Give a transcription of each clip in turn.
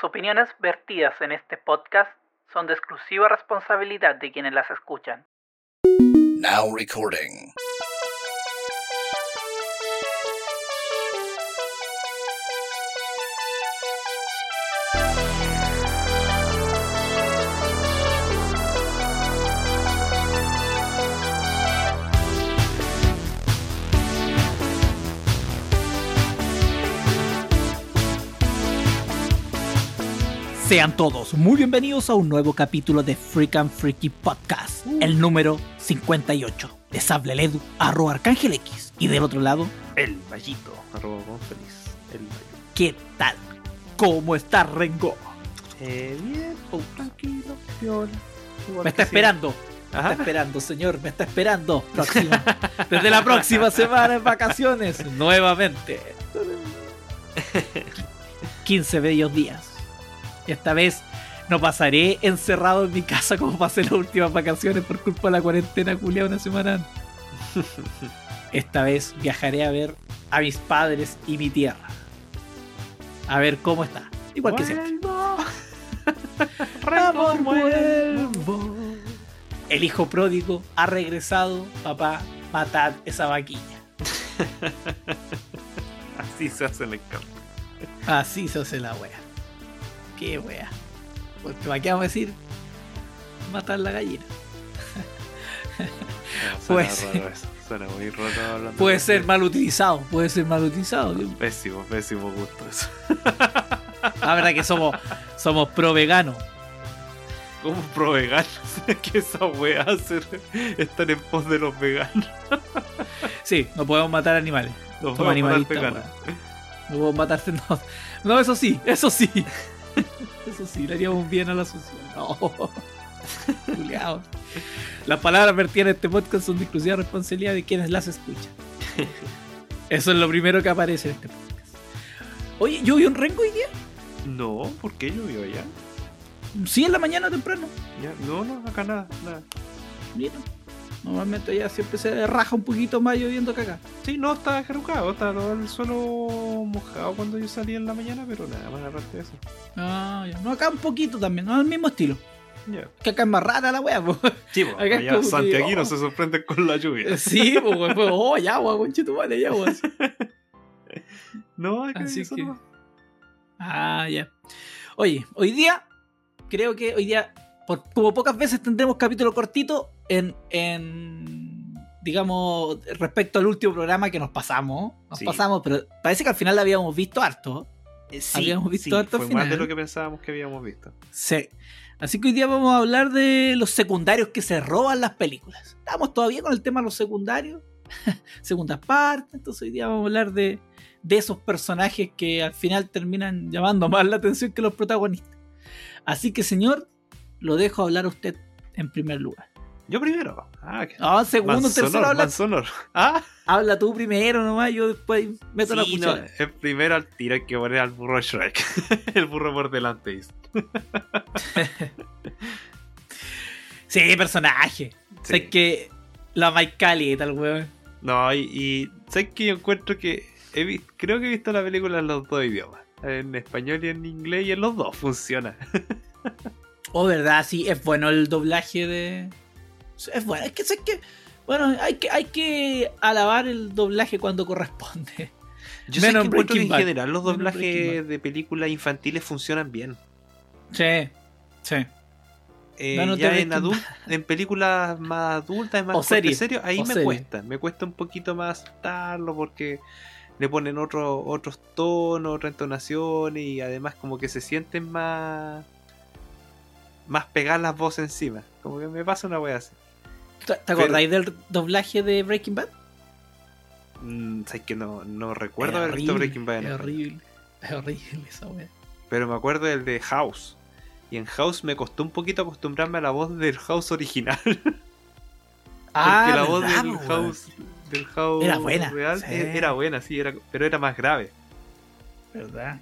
Las opiniones vertidas en este podcast son de exclusiva responsabilidad de quienes las escuchan. Sean todos muy bienvenidos a un nuevo capítulo de Freak and Freaky Podcast, el número 58. De Sable Ledu, arroba Arcángel X. Y del otro lado, El Vallito, arroba feliz. El Vallito. ¿qué tal? ¿Cómo está Rengo? Eh, bien, oh, tranquilo, viola. Me está esperando. Me está esperando, señor, me está esperando. Próxima. Desde la próxima semana en vacaciones, nuevamente. 15 bellos días. Esta vez no pasaré encerrado en mi casa como pasé las últimas vacaciones por culpa de la cuarentena culiada una semana antes. Esta vez viajaré a ver a mis padres y mi tierra. A ver cómo está. Igual que siempre. Rengo, vuelvo. El hijo pródigo ha regresado. Papá, matad esa vaquilla. Así se hace el campo. Así se hace la wea. Qué wea. Porque ¿para qué vamos a decir? Matar la gallina. No, Puede suena ser. Suena muy roto hablando. Puede de- ser mal utilizado. Puede ser mal utilizado. Pésimo, pésimo gusto eso. La verdad que somos, somos pro vegano. ¿Cómo pro veganos? que esa wea hacer estar en pos de los veganos. Sí, no podemos matar animales. Vamos a matar veganos. No podemos matarse. No. no, eso sí, eso sí. Eso sí, le haríamos bien a la sociedad. No. Culeado. Las palabras vertidas en este podcast son de exclusiva responsabilidad de quienes las escuchan. Eso es lo primero que aparece en este podcast. Oye, ¿yo vi un rengo hoy día? No, ¿por qué llovió allá? Sí, en la mañana temprano. Ya, No, no, acá nada, nada. Mira. Normalmente ya siempre se raja un poquito más lloviendo que acá. Sí, no, estaba jerrucado, estaba todo el suelo mojado cuando yo salí en la mañana, pero nada más aparte de eso. Ah, ya. No, acá un poquito también, no al mismo estilo. Ya. Que acá es más rara la wea, po. Sí, pues, Acá allá como que, Santiaguino oh. se sorprenden con la lluvia. Sí, pues, weón, fue, oh, ya, agua, conchito, vale, ya, agua. No, acá Así eso que- no. Ah, ya. Oye, hoy día, creo que hoy día, por, como pocas veces tendremos capítulo cortito en, en, digamos, respecto al último programa que nos pasamos. Nos Sí. pasamos, pero parece que al final la habíamos visto harto. Eh, habíamos visto harto fue al más final. de lo que pensábamos que habíamos visto. Sí. Así que hoy día vamos a hablar de los secundarios que se roban las películas. Estamos todavía con el tema de los secundarios, segundas partes, entonces hoy día vamos a hablar de, de esos personajes que al final terminan llamando más la atención que los protagonistas. Así que señor, lo dejo hablar a usted en primer lugar. Yo primero. Ah. Ah, segundo, tercero, habla. Ah, habla tú primero nomás, yo después meto la sí, no, cuchara. el primero al tiro hay que poner al burro Shrek. el burro por delante. dice. Sí, personaje. Sí. Sé que la Mike Cali y tal, weón. No, y, y ¿sabes que yo encuentro que he creo que he visto la película en los dos idiomas? En español y en inglés y en los dos funciona. Oh, verdad, sí, es bueno el doblaje de. Es bueno, es que sé que. Bueno, hay que, hay que alabar el doblaje cuando corresponde. Yo sé Menos encuentro que en Bad. general los doblajes de películas infantiles funcionan bien. Sí, sí. Eh, ya en, Breaking adul- en películas más adultas, más O series, serios, ahí o me cuesta. Me cuesta un poquito más aceptarlo porque le ponen otro, otros tonos, otras entonaciones y además como que se sienten más más pegadas las voces encima. Como que me pasa una wea así. ¿Te acordáis del doblaje de Breaking Bad? Mm, sabes que no, no recuerdo haber visto Breaking Bad en Es horrible. Es horrible esa wea. Pero me acuerdo del de House. Y en House me costó un poquito acostumbrarme a la voz del House original. Porque la voz Ah, verdad, del. House, del House Era buena, real sí. e- era buena, sí, era, pero era más grave. ¿Verdad?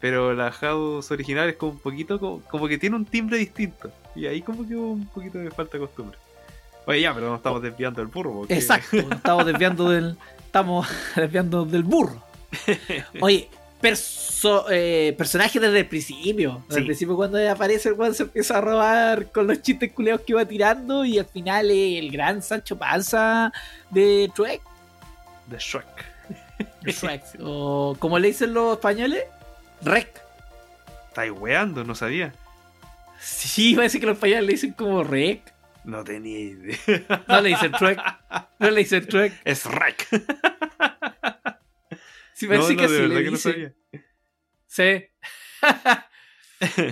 Pero la House original es como un poquito, como, como que tiene un timbre distinto. Y ahí como que hubo un poquito de falta de costumbre. Oye, ya, pero nos estamos desviando del burro. porque- Exacto, nos estamos desviando del. Estamos desviando del burro. Oye, perso- eh, personaje desde el principio. Desde Sí. el principio cuando aparece el weón se empieza a robar con los chistes culeados que va tirando y al final es el gran Sancho Panza de Shrek. De Shrek. de Shrek. o como le dicen los españoles, Rec. Estáis weando, no sabía. Sí, parece que los españoles le dicen como Rec. No tenía idea. No le dicen Shrek. No le dicen Shrek. Es Rek. Sí, No, parece no, que de sí verdad le que no sabía. Sí.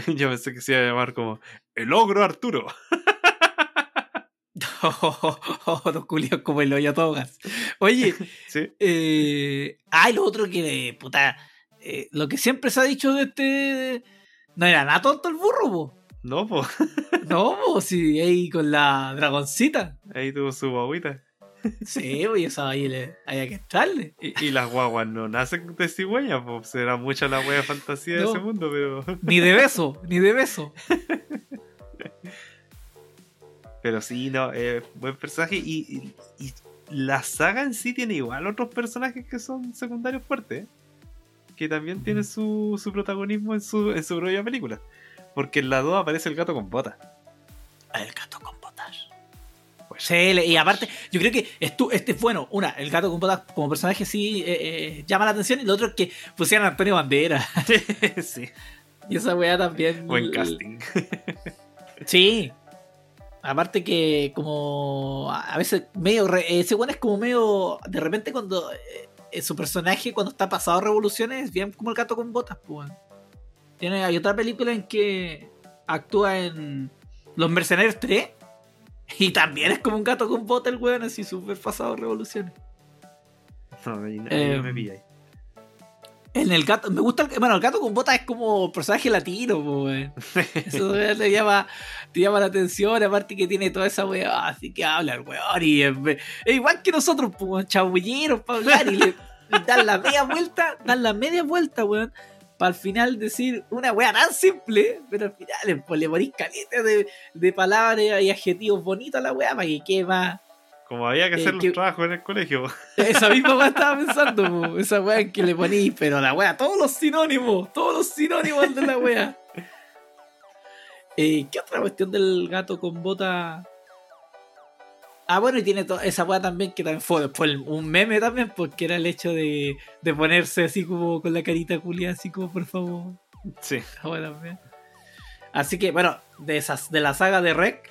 Yo pensé que se iba a llamar como El ogro Arturo. Oh, los culiados como el hoyo togas. Oye, Sí. eh, ah, y lo otro que, puta, eh, lo que siempre se ha dicho de este. No era nada tonto el burro, po. No, pues. No, po, si ahí con la dragoncita. Ahí tuvo su guaguita. Sí, pues eso ahí le, había que entrarle. Y, y las guaguas no nacen de cigüeña, pues será mucha la wea fantasía de ese mundo, pero. Ni de beso, ni de beso. Pero sí, no, eh, buen personaje. Y, y- y la saga en sí tiene igual otros personajes que son secundarios fuertes. ¿eh? Que también tienen su, su protagonismo en su, en su propia película. Porque en la 2 aparece el gato con botas. El gato con botas. Pues, Sí, y aparte, yo creo que estu- este es bueno. Una, el gato con botas como personaje sí eh, eh, llama la atención. Y lo otro es que pusieran a Antonio Bandera. sí, Y esa weá también. buen casting. Sí. Aparte que como a veces medio... re- ese weón es como medio... De repente cuando... eh, eh, su personaje cuando está pasado revoluciones es bien como el gato con botas, pues. Weón. Tiene, hay otra película en que actúa en Los Mercenarios 3 y también es como un gato con botas el weón, así súper pasado revoluciones. No, no, Eh, no me pilla ahí. En el gato, me gusta el, bueno, el gato con botas es como personaje latino, weón. Eso te llama, te llama la atención, aparte que tiene toda esa weá, así que habla el weón y es, es igual que nosotros, pues, chabulleros para hablar y le dan la media vuelta, dan la media vuelta, weón, para al final decir una weá tan simple, pero al final le, pues, le ponís caleta de, de palabras y adjetivos bonitos a la weá para que quede más. Como había que eh, hacer los que- trabajos en el colegio. Esa misma weá estaba pensando, po, esa weá que le ponís, pero la weá, todos los sinónimos, todos los sinónimos de la weá. Eh, ¿Qué otra cuestión del gato con bota? Ah, bueno, y tiene to- esa weá también que también fue después un meme también, porque era el hecho de, de ponerse así como con la carita culia, así como por favor. Sí. También. Así que, bueno, de esas, de la saga de Rec.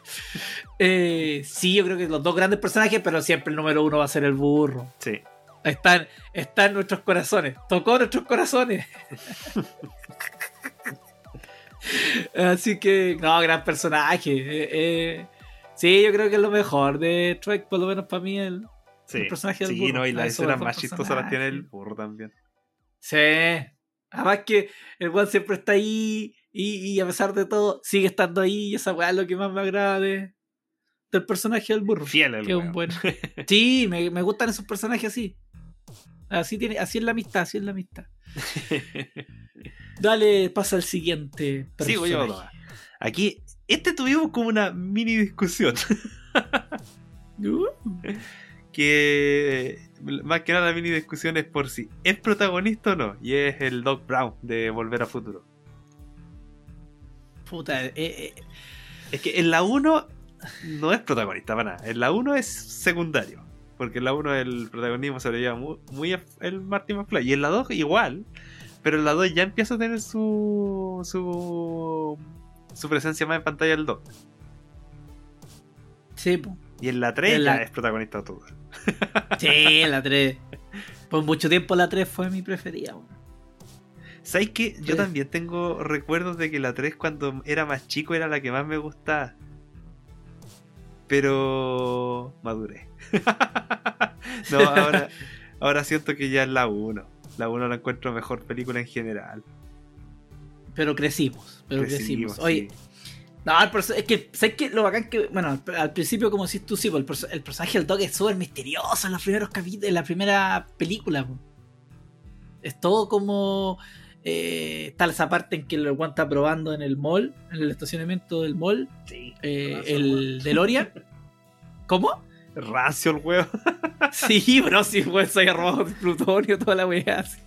eh, sí, yo creo que los dos grandes personajes, pero siempre el número uno va a ser el burro. Sí. Están, está en nuestros corazones. Tocó nuestros corazones. Así que, no, gran personaje. Eh, eh, sí, yo creo que es lo mejor de Trek, por lo menos para mí, el, Sí, El personaje del sí burro. no, y las Ah, escenas más chistosas las tiene el burro también. Sí. Además que el weón siempre está ahí y, y a pesar de todo sigue estando ahí y esa weá es lo que más me agrada de- del personaje del burro. Fiel el Que es un buen... Sí, me, me gustan esos personajes así. Así, tiene, así es la amistad, así es la amistad. Dale, pasa al siguiente. Sigo yo, personaje. Aquí, este tuvimos como una mini discusión. Que más que nada la mini discusión es por si es protagonista o no. Y es el Doc Brown de Volver a Futuro. puta, eh, eh, Es que en la 1 no es protagonista para nada. En la 1 es secundario. Porque en la 1 el protagonismo se lo lleva muy, muy a- el Martin McFly. Y en la 2 igual. Pero en la 2 ya empieza a tener su. su. Su presencia más en pantalla el Doc. sí, po. Y en la 3 En la- es protagonista todo. sí, la 3. Por mucho tiempo la 3 fue mi preferida. weón. ¿Sabes qué? Yo también tengo recuerdos de que la 3 cuando era más chico era la que más me gustaba. Pero maduré. no, ahora, ahora siento que ya es la 1. La 1 la encuentro mejor película en general. Pero crecimos, pero crecimos. Crecimos, Oye, sí. no, el es que, ¿sabes qué? Lo bacán que, bueno, al, principio, como decís tú, sí, po, el, perso- el personaje del Doc es súper misterioso en los primeros capítulos, en la primera película. po. Es todo como. Eh, está esa parte en que el Juan está probando en el mall, en el estacionamiento del mall, Sí. eh, el DeLorean. ¿Cómo? Rancio el huevo. Sí, bro, sí, se había robado plutonio, toda la weá. así.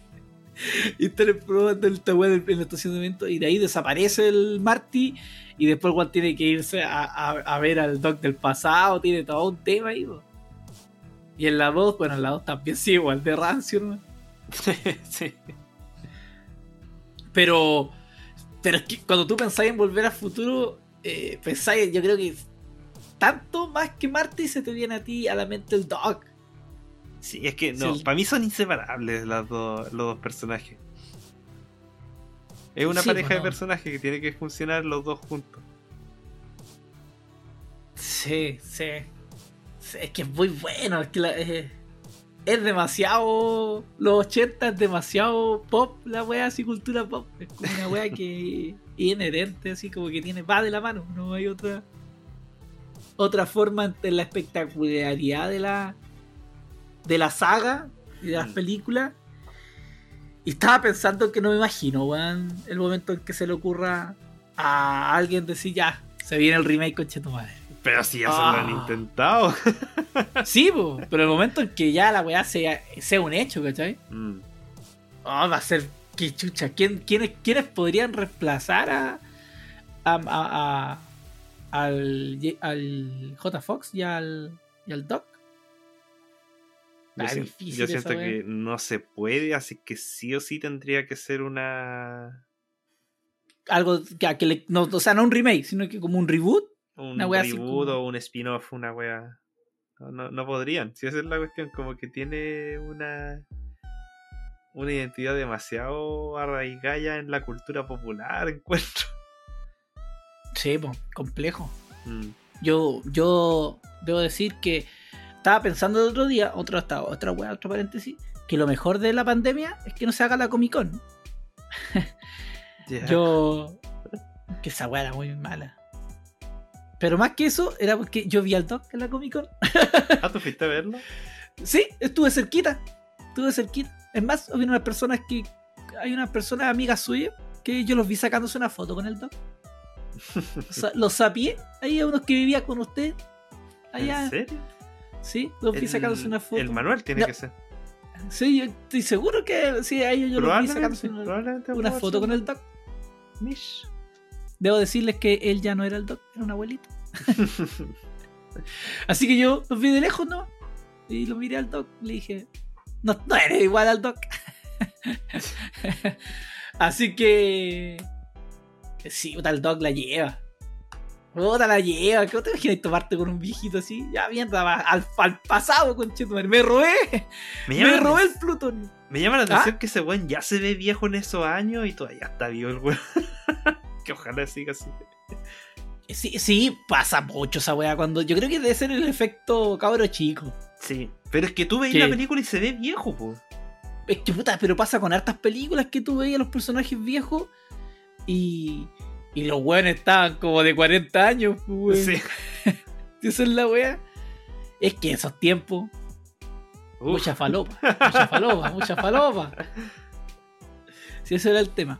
Y están probando esta weá en el estacionamiento y de ahí desaparece el Marty y después Juan tiene que irse a, a- a ver al Doc del pasado, tiene todo un tema ahí. Y en la 2, bueno, en la 2 también sí, igual de rancio, ¿no? sí. Pero, pero es que cuando tú pensáis en volver al futuro, eh, pensáis, yo creo que tanto más que Marty se te viene a ti a la mente el Doc. Sí, es que no, Sí. para mí son inseparables las dos, los dos personajes. Es una Sí, pareja de personajes que tiene que funcionar los dos juntos. Sí, sí. Sí, Es que es muy bueno. Es que la- eh, es demasiado. Los 80 es demasiado pop, la wea así, cultura pop. Es como una wea que es inherente, así como que tiene va de la mano. No hay otra. Otra forma ante la espectacularidad de la. De la saga y de las Mm. películas. Y estaba pensando que no me imagino, weón, el momento en que se le ocurra a alguien decir ya, se viene el remake con Chetumadre. Pero si ya se lo han Ah. intentado. Sí, po, pero el momento en que ya la weá sea, sea un hecho, ¿cachai? Mm. Oh, va a ser que chucha. ¿Quién, quiénes, ¿Quiénes podrían reemplazar a, a, a- a- al, al J. Fox y al, y al Doc? Yo, Está sien- difícil yo esa siento que no se puede, así que sí o sí tendría que ser una. Algo que, que le- no, o sea, no un remake, sino que como un reboot. Un Una wea así reboot como- o un spin-off, una wea. No, no, no podrían. Si esa es la cuestión, como que tiene una. Una identidad demasiado arraigada en la cultura popular, encuentro. Sí, po, complejo. Mm. Yo, yo debo decir que estaba pensando el otro día, otra, hasta otra wea, otro paréntesis, que lo mejor de la pandemia es que no se haga la Comic Con. Yo. Que esa weá era muy mala. Pero más que eso, era porque yo vi al Doc en la Comic Con. Ah, ¿tú fuiste a verlo? Sí, estuve cerquita. Estuve cerquita. Es más, había unas personas que. Hay unas personas amigas suyas que yo los vi sacándose una foto con el Doc. O sea, los sapié. Ahí a unos que vivían con usted. Allá. ¿En serio? Sí, los vi El- sacándose una foto. El manual tiene No. que ser. Sí, yo estoy seguro que sí, a ellos yo los vi sacándose una, foto con el Doc. Mish. Debo decirles que él ya no era el Doc, era un abuelito. Así que yo los vi de lejos, ¿no? Y lo miré al Doc, le dije, no, no eres igual al Doc. Así que... Sí, puta, el Doc la lleva. Puta, la lleva. ¿Qué te imaginas tomarte con un viejito así? Ya, mierda, va al, al pasado, conchetumare. Me robé. me, Me robé el Plutón. me llama la ¿Ah? atención que ese weón ya se ve viejo en esos años y todavía está vivo el weón. que ojalá siga así. Sí, sí, pasa mucho esa weá cuando... Yo creo que debe ser el efecto cabro chico. Sí. Pero es que tú veis ¿Qué? la película y se ve viejo, po. Es que puta, pero pasa con hartas películas que tú veías los personajes viejos y, y los weones estaban como de 40 años, pues, weón. Sí. Esa es la wea. Es que esos tiempos, Uf. mucha falopa, mucha falopa, mucha falopa. Sí, ese era el tema.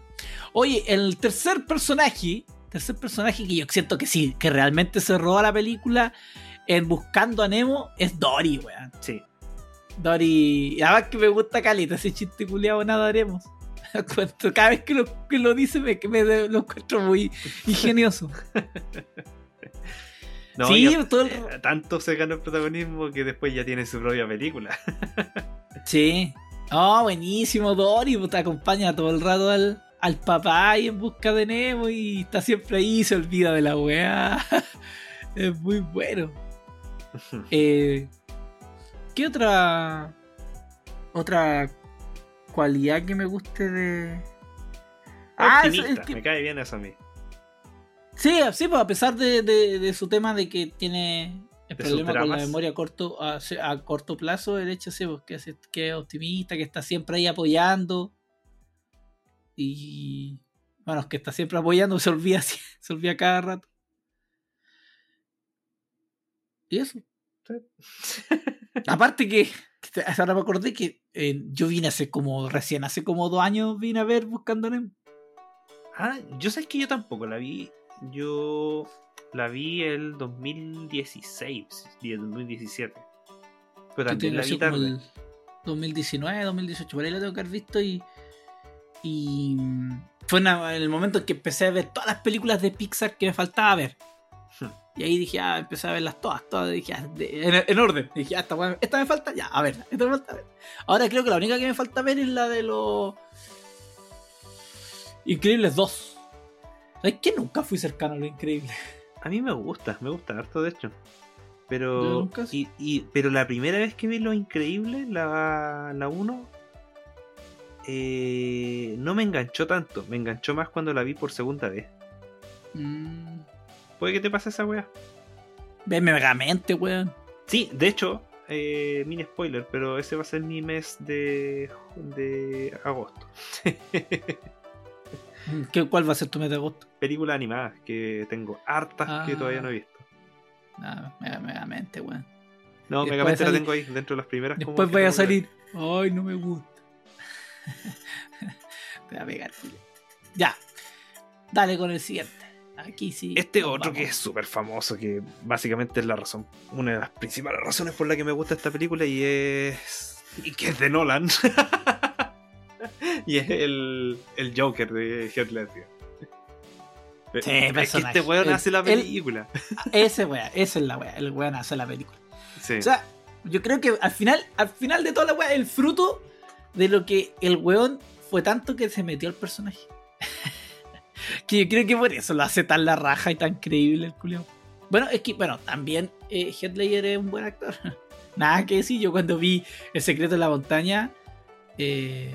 Oye, el tercer personaje, tercer personaje que yo siento que sí, que realmente se roba la película en Buscando a Nemo es Dory, weón. Sí. Dory. y Además que me gusta calita ese chiste culiado, nada haremos. Cuento- Cada vez que lo, que lo dice me, me lo encuentro muy ingenioso. No, Sí, y todo el- eh, tanto se ganó el protagonismo que después ya tiene su propia película. Sí. Oh, buenísimo, Dory. pues, Te acompaña todo el rato al, al papá y en busca de Nemo y está siempre ahí, se olvida de la weá. es muy bueno. Eh, ¿Qué otra otra cualidad que me guste de Ah, es- Optimista, es que- me cae bien eso a mí. Sí, sí, pues a pesar de, de- de su tema de que tiene el De problema con la memoria a corto, a, a corto plazo, el hecho sí, pues, que, es, que es optimista, que está siempre ahí apoyando. Y bueno, es que está siempre apoyando, se olvida, se olvida cada rato. Y eso. Aparte que, que ahora me acordé que eh, yo vine hace como, recién hace como dos años vine a ver Buscando Nemo. Ah, yo sé que yo tampoco la vi. Yo la vi el 2016, y el 2017. Pero también la vi tarde. el 2019, 2018, por ahí la tengo que haber visto y, Y fue una- el momento en que empecé a ver todas las películas de Pixar que me faltaba ver. Hmm. Y ahí dije, ah, empecé a verlas todas, todas, dije, ah, de- en, en orden. Dije, ah, esta, esta me falta, ya, a ver, esta me falta ver. Ahora creo que la única que me falta ver es la de los Increíbles 2. ¿Sabes que nunca fui cercano a lo increíble? A mí me gusta, me gusta harto de hecho. Pero, nunca- y, y- pero la primera vez que vi Lo Increíble, la, la 1, eh, no me enganchó tanto. Me enganchó más cuando la vi por segunda vez. Mm. ¿Puede que te pase esa weá? Ve Megamente, weón. Sí, de hecho, eh, mini spoiler, pero ese va a ser mi mes de, de agosto. ¿Qué, ¿Cuál va a ser tu mes de agosto? Películas animadas que tengo hartas que Ah. todavía no he visto. Ah, Mega- Megamente, weón. No, Después Megamente la sale- tengo ahí, dentro de las primeras. Después vaya a salir. Ay, no me gusta. Te va a pegar. Ya. Dale con el siguiente. Aquí sí. Este otro vamos. que es súper famoso, que básicamente es la razón, una de las principales razones por la que me gusta esta película y es. y que es de Nolan. y es el, el Joker de Heath Ledger. Sí, es que personaje. este weón hace la el- película. Ese weá, esa es la weá. El weón hace la película. Sí. O sea, yo creo que al final, al final de toda la weá, el fruto de lo que el weón fue tanto que se metió al personaje. que yo creo que por eso lo hace tan la raja y tan creíble el culiao. Bueno, es que, bueno, también eh, Heath Ledger es un buen actor. Nada que decir, yo cuando vi El secreto de la montaña, eh,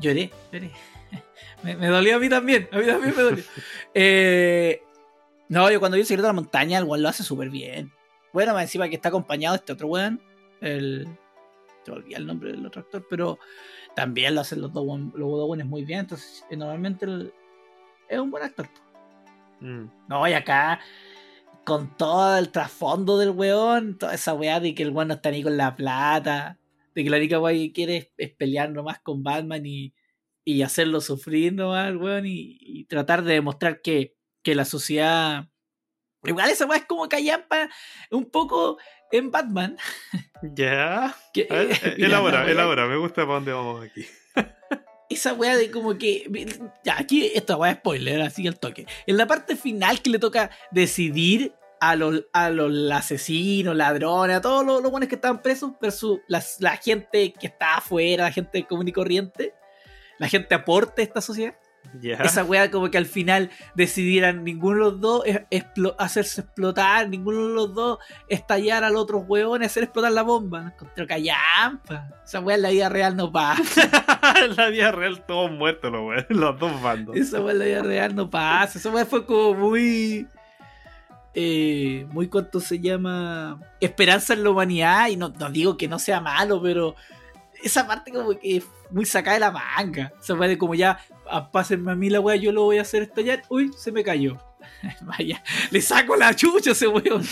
lloré, lloré. me, me dolió a mí también, a mí también me dolió. Eh, no, yo cuando vi El secreto de la montaña, el weón lo hace súper bien. Bueno, más encima que está acompañado de este otro weón, el... Te olvidé el nombre del otro actor, pero también lo hacen los dos, los dos weones muy bien, entonces eh, normalmente el- es un buen actor. Mm. No, y acá, con todo el trasfondo del weón, toda esa weá de que el weón no está ni con la plata, de que la única weá que quiere es, es pelear nomás con Batman y, y hacerlo sufrir nomás al weón y, y tratar de demostrar que, que la sociedad. Igual esa weá es como callampa un poco en Batman. Ya. Mira, elabora, elabora, me gusta para dónde vamos aquí. Esa weá de como que. Ya, aquí esta weá es spoiler, así el toque. En la parte final que le toca decidir a los, a los asesinos, ladrones, a todos los, los buenos que estaban presos, versus las- la gente que está afuera, la gente común y corriente, la gente aporte a esta sociedad. Esa weá como que al final decidieran ninguno de los dos explo- hacerse explotar, ninguno de los dos estallar al otro weón y hacer explotar la bomba. No encontré callampa. Esa weá en la vida real no pasa. en la vida real todos muertos los weones, los dos bandos. Esa weá en la vida real no pasa. Esa weá fue como muy. Eh, muy cuanto se llama. Esperanza en la humanidad. Y no, no digo que no sea malo, pero. Esa parte como que es muy sacada de la manga. Esa weá de como ya. ah, Pásenme a mí la weá, yo lo voy a hacer estallar. Uy, se me cayó. Vaya, le saco la chucha a ese weón.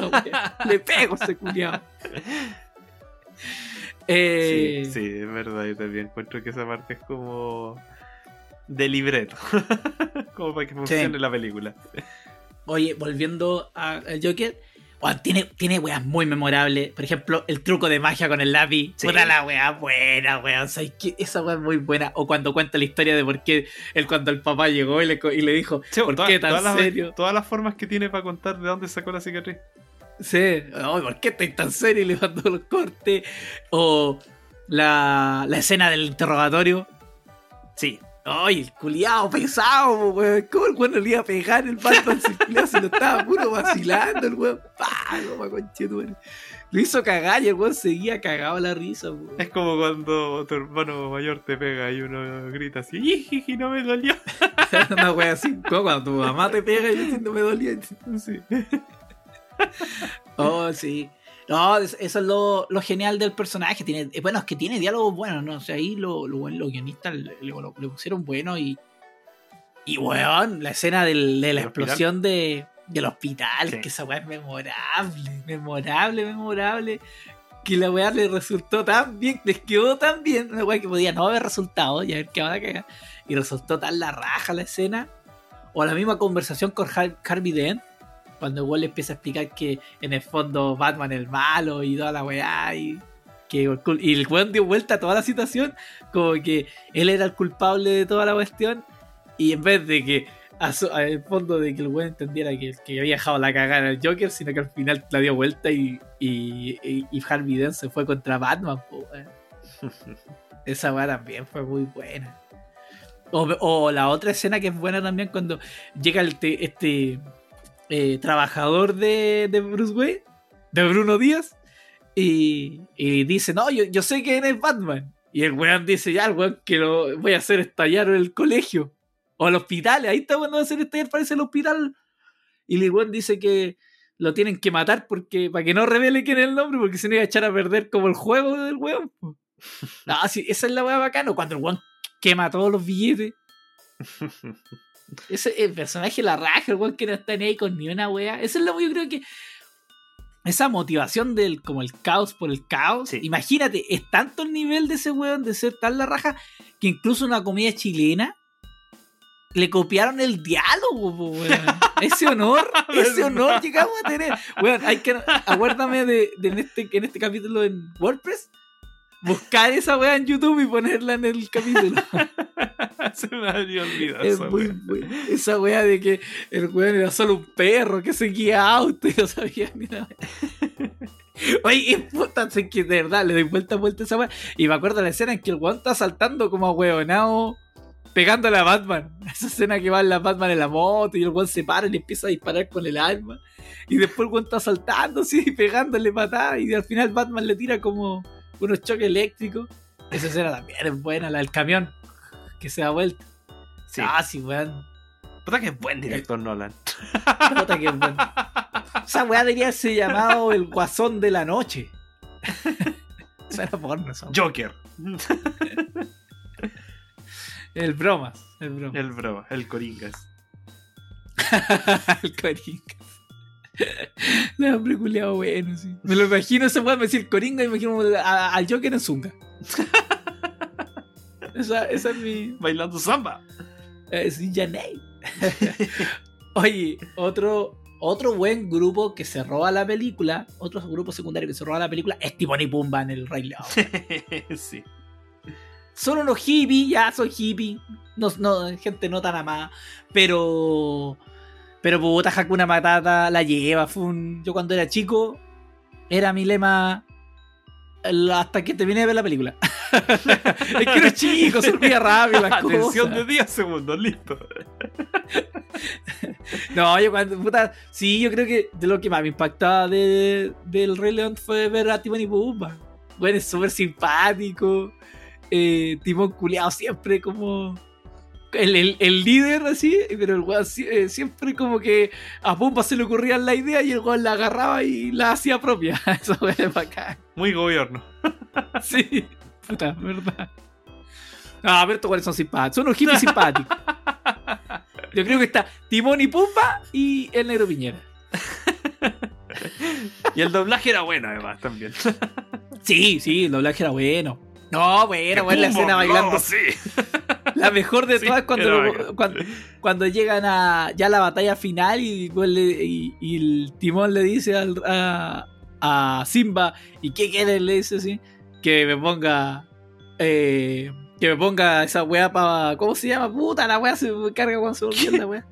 Le pego a ese culiao. Eh, Sí, sí, es verdad, yo también encuentro que esa parte es como de libreto, como para que funcione la película. Oye, volviendo a- al Joker, tiene, tiene weas muy memorables. Por ejemplo, el truco de magia con el lápiz. Sí. Puta la wea buena, weón. O sea, es que esa wea es muy buena. O cuando cuenta la historia de por qué él cuando el papá llegó y le, y le dijo, ¿por toda- qué tan todas las- serio? todas las formas que tiene para contar de dónde sacó la cicatriz. Sí, "Ay, ¿por qué estáis tan serio? Y le mandó los cortes. O la, la escena del interrogatorio. Sí, Ay, el culiao pesado, weón. ¿Cómo el weón no le iba a pegar el Batman si el se lo estaba puro vacilando, el weón? ¡Pah! pa' conchetumare. Lo hizo cagar y el weón seguía cagado la risa, weón. es como cuando tu hermano mayor te pega y uno grita así, ¡Jiji, no me dolió! Una wea así, como cuando tu mamá te pega y yo siento me dolía. Sí. Oh, sí. No, es- eso es lo, lo genial del personaje. Tiene, eh, bueno, es que tiene diálogos buenos, ¿no? O sea, ahí lo, lo, los guionistas le, le- le pusieron bueno y. Y, weón, la escena del- de la explosión de, del hospital, Sí. que esa weá es memorable, memorable, memorable. Que la weá le resultó tan bien, les quedó tan bien, una weá que podía no haber resultado y a ver qué va a cagar. Y resultó tan la raja la escena. O la misma conversación con Har- Harvey Dent, cuando le empieza a explicar que en el fondo Batman es el malo y toda la weá. Y que y el weón dio vuelta a toda la situación, como que él era el culpable de toda la cuestión, y en vez de que al fondo de que el weón entendiera que, que, había dejado la cagada al Joker, sino que al final la dio vuelta y, y, y, Harvey Dent se fue contra Batman. Esa weá también fue muy buena. O, la otra escena que es buena también cuando llega el este eh, trabajador de, de, Bruce Wayne, de Bruno Díaz, y, y dice, no, yo, yo sé que eres Batman. Y el weón dice, ya, el weón que lo voy a hacer estallar en el colegio. O al hospital, ahí está cuando va a hacer estallar, parece el hospital. Y el weón dice que lo tienen que matar porque para que no revele quién es el nombre, porque se no iba a echar a perder como el juego del weón. Ah, sí, esa es la weá bacana, cuando el weón quema todos los billetes. Ese el personaje la raja, el weón que no está ni ahí con ni una wea. Esa es la yo creo que. Esa motivación del como el caos por el caos. Imagínate, es tanto el nivel de ese weón de ser tal la raja que incluso una comida chilena le copiaron el diálogo, weón. Ese honor, ese honor llegamos a tener. Weón, hay que. Acuérdame de, de en, este, en este capítulo en WordPress buscar esa weá en YouTube y ponerla en el capítulo. Se me había olvidado esa muy, esa weá de que el weón era solo un perro que seguía auto y no sabía ni nada. Oye, puta, que de verdad le doy vuelta a vuelta a esa weá. Y me acuerdo de la escena en que el weón está saltando como a weonado pegándole a Batman. Esa escena que va la Batman en la moto y el weón se para y le empieza a disparar con el arma. Y después el weón está saltando, así, pegándole patadas. Y al final Batman le tira como unos choques eléctricos. Esa escena también es buena, la del camión que se da vuelta. Sí. Ah, sí, weón. Puta que es buen director Nolan. Puta que es buen. Esa weá debería ser llamado el guasón de la noche. Suena porno, eso. Joker. el bromas. El bromas. El broma, el coringas. el coringas. Le hombre culiado bueno, sí. Me lo imagino ese weón decir coringa y me imagino al Joker en Zunga. esa, esa, es mi. Bailando samba. Es Janey. Oye, otro, otro buen grupo que se roba la película, otro grupo secundario que se roba la película es Timón y Pumba en el Rey León. sí. Son unos hippies, ya son hippies. No, no, gente no tan amada. Pero pero puta, Hakuna Matata la lleva. Fue un... Yo cuando era chico, era mi lema hasta que te vine a ver la película. es que era chico, se olvida rápido las Atención de 10 segundos, listo. no, yo cuando, puta, sí, yo creo que de lo que más me impactaba de, del Rey León fue ver a Timon y Pumba. Bueno, es súper simpático. Eh, Timón culiado siempre como el, el, líder así, pero el weón eh, siempre como que a Pumba se le ocurría la idea y el weón la agarraba y la hacía propia. Eso es bacán. Muy gobierno. sí, puta, verdad. Ah, ver, cuáles son simpáticos. Son unos hippies simpáticos. Yo creo que está Timón y Pumba y el negro Piñera. y el doblaje era bueno, además, también. sí, sí, el doblaje era bueno. No, bueno, bueno, la escena bailando. sí. La mejor de todas cuando, cuando, cuando, llegan a ya la batalla final y, y, el timón le dice a, a, Simba, ¿y qué quiere? Le dice así, que me ponga... Eh, que me ponga esa weá para... ¿Cómo se llama? Puta, la weá se carga cuando se volvió la weá.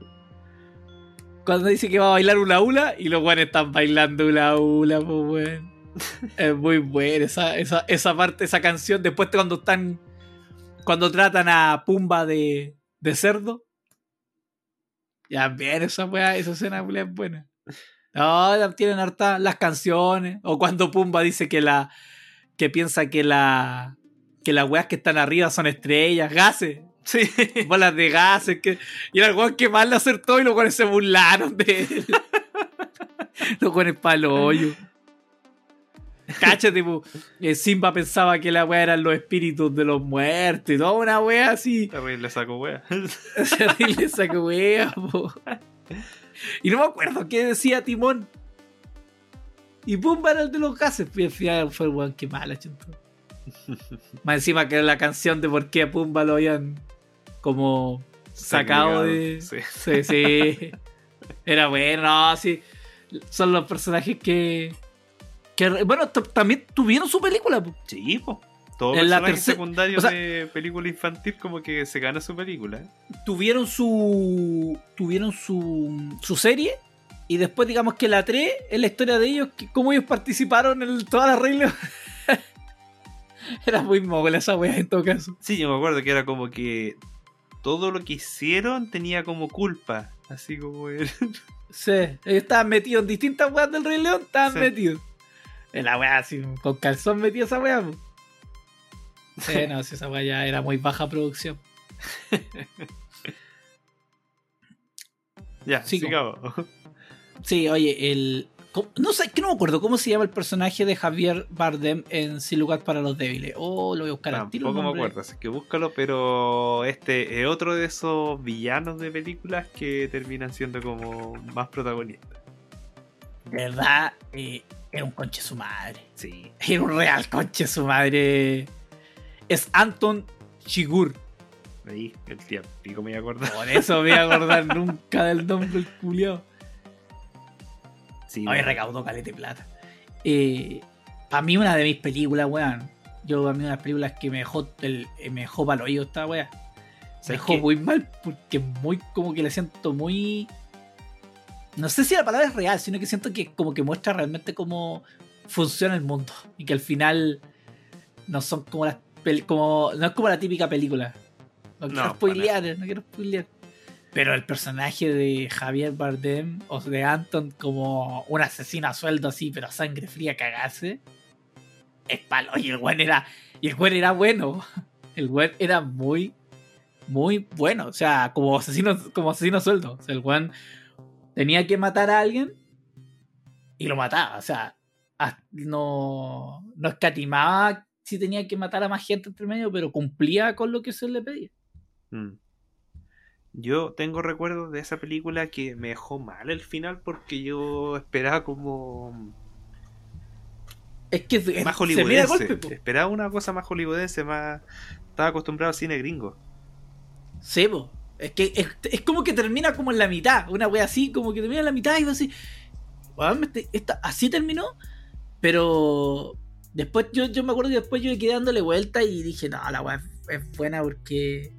Cuando dice que va a bailar una hula y los weones están bailando una hula, pues weón. Es muy buena esa, esa, esa parte, esa canción. Después cuando están cuando tratan a Pumba de, de cerdo. Ya bien, esa esa escena es buena. No, tienen harta las canciones. O cuando Pumba dice que la. que piensa que la. que las weas que están arriba son estrellas, gases. Sí. Bolas de gases. Que, y era el weón que mal le acertó y los weones se burlaron de él. los weones palo hoyo. Cacha, tipo, eh, Simba pensaba que la weá eran los espíritus de los muertos y toda una weá así. Terrible saco weá. Terrible saco weá, po. Y no me acuerdo qué decía Timón. Y Pumba era el de los gases. Fue el weón que mala, chunto. Más encima que la canción de por qué a Pumba lo habían como sacado de. Sí. sí, sí. Era bueno, no, sí. Son los personajes que Que, bueno, también tuvieron su película. po. Sí, po. Todo En la personaje secundario o sea- de película infantil como que se gana su película. ¿eh? Tuvieron su. Tuvieron su. su serie. Y después, digamos que la 3 es la historia de ellos, que cómo ellos participaron en todas las reglas. Era muy mogla esa wea en todo caso. Sí, yo me acuerdo que era como que todo lo que hicieron tenía como culpa. Así como el... Sí, ellos estaban metidos en distintas weas del Rey León, estaban Sí. metidos. La wea así, con calzón metido esa wea. po. Sí, no, si esa wea ya era muy baja producción. Ya, Sí, sigamos. Sí, oye, el. ¿cómo- No sé, que no me acuerdo cómo se llama el personaje de Javier Bardem en Sin lugar para los débiles. Oh, lo voy a buscar al tiro. Tampoco me acuerdo, así que búscalo, pero este es otro de esos villanos de películas que terminan siendo como más protagonistas. Verdad, eh, era un conche su madre. Sí. Era un real conche su madre. Es Anton Chigur. Ahí el tiempo me iba a acordar. Por eso me voy a acordar nunca del nombre del culiao. Sí, bueno. recaudó caleta de plata. Eh, para mí, una de mis películas, weón. Yo, para mí, una de las películas que me dejó, el, eh, me dejó palo oído esta weá. Me ¿Sabes dejó muy mal porque muy, como que le siento muy. No sé si la palabra es real, sino que siento que como que muestra realmente cómo funciona el mundo. Y que al final no son como las como No es como la típica película. No quiero No, spoilear, no quiero spoilear. Pero el personaje de Javier Bardem o de Anton como un asesino a sueldo así, pero a sangre fría cagase. Es palo. Y el buen era. Y el buen era bueno. El buen era muy, muy bueno. O sea, como asesino, como asesino a sueldo. O sea, el buen tenía que matar a alguien y lo mataba. O sea, no, no escatimaba si tenía que matar a más gente entre medio, pero cumplía con lo que se le pedía. Mm. Yo tengo recuerdos de esa película que me dejó mal el final porque yo esperaba como Es que es- más se hollywoodense. golpe, po. esperaba una cosa más hollywoodense, más estaba acostumbrado al cine gringo. Sí, po. Es que es, es como que termina como en la mitad. Una wea así, como que termina en la mitad y así. así terminó. Pero después yo, yo me acuerdo que después yo quedé dándole vuelta y dije, no, la wea es, buena porque.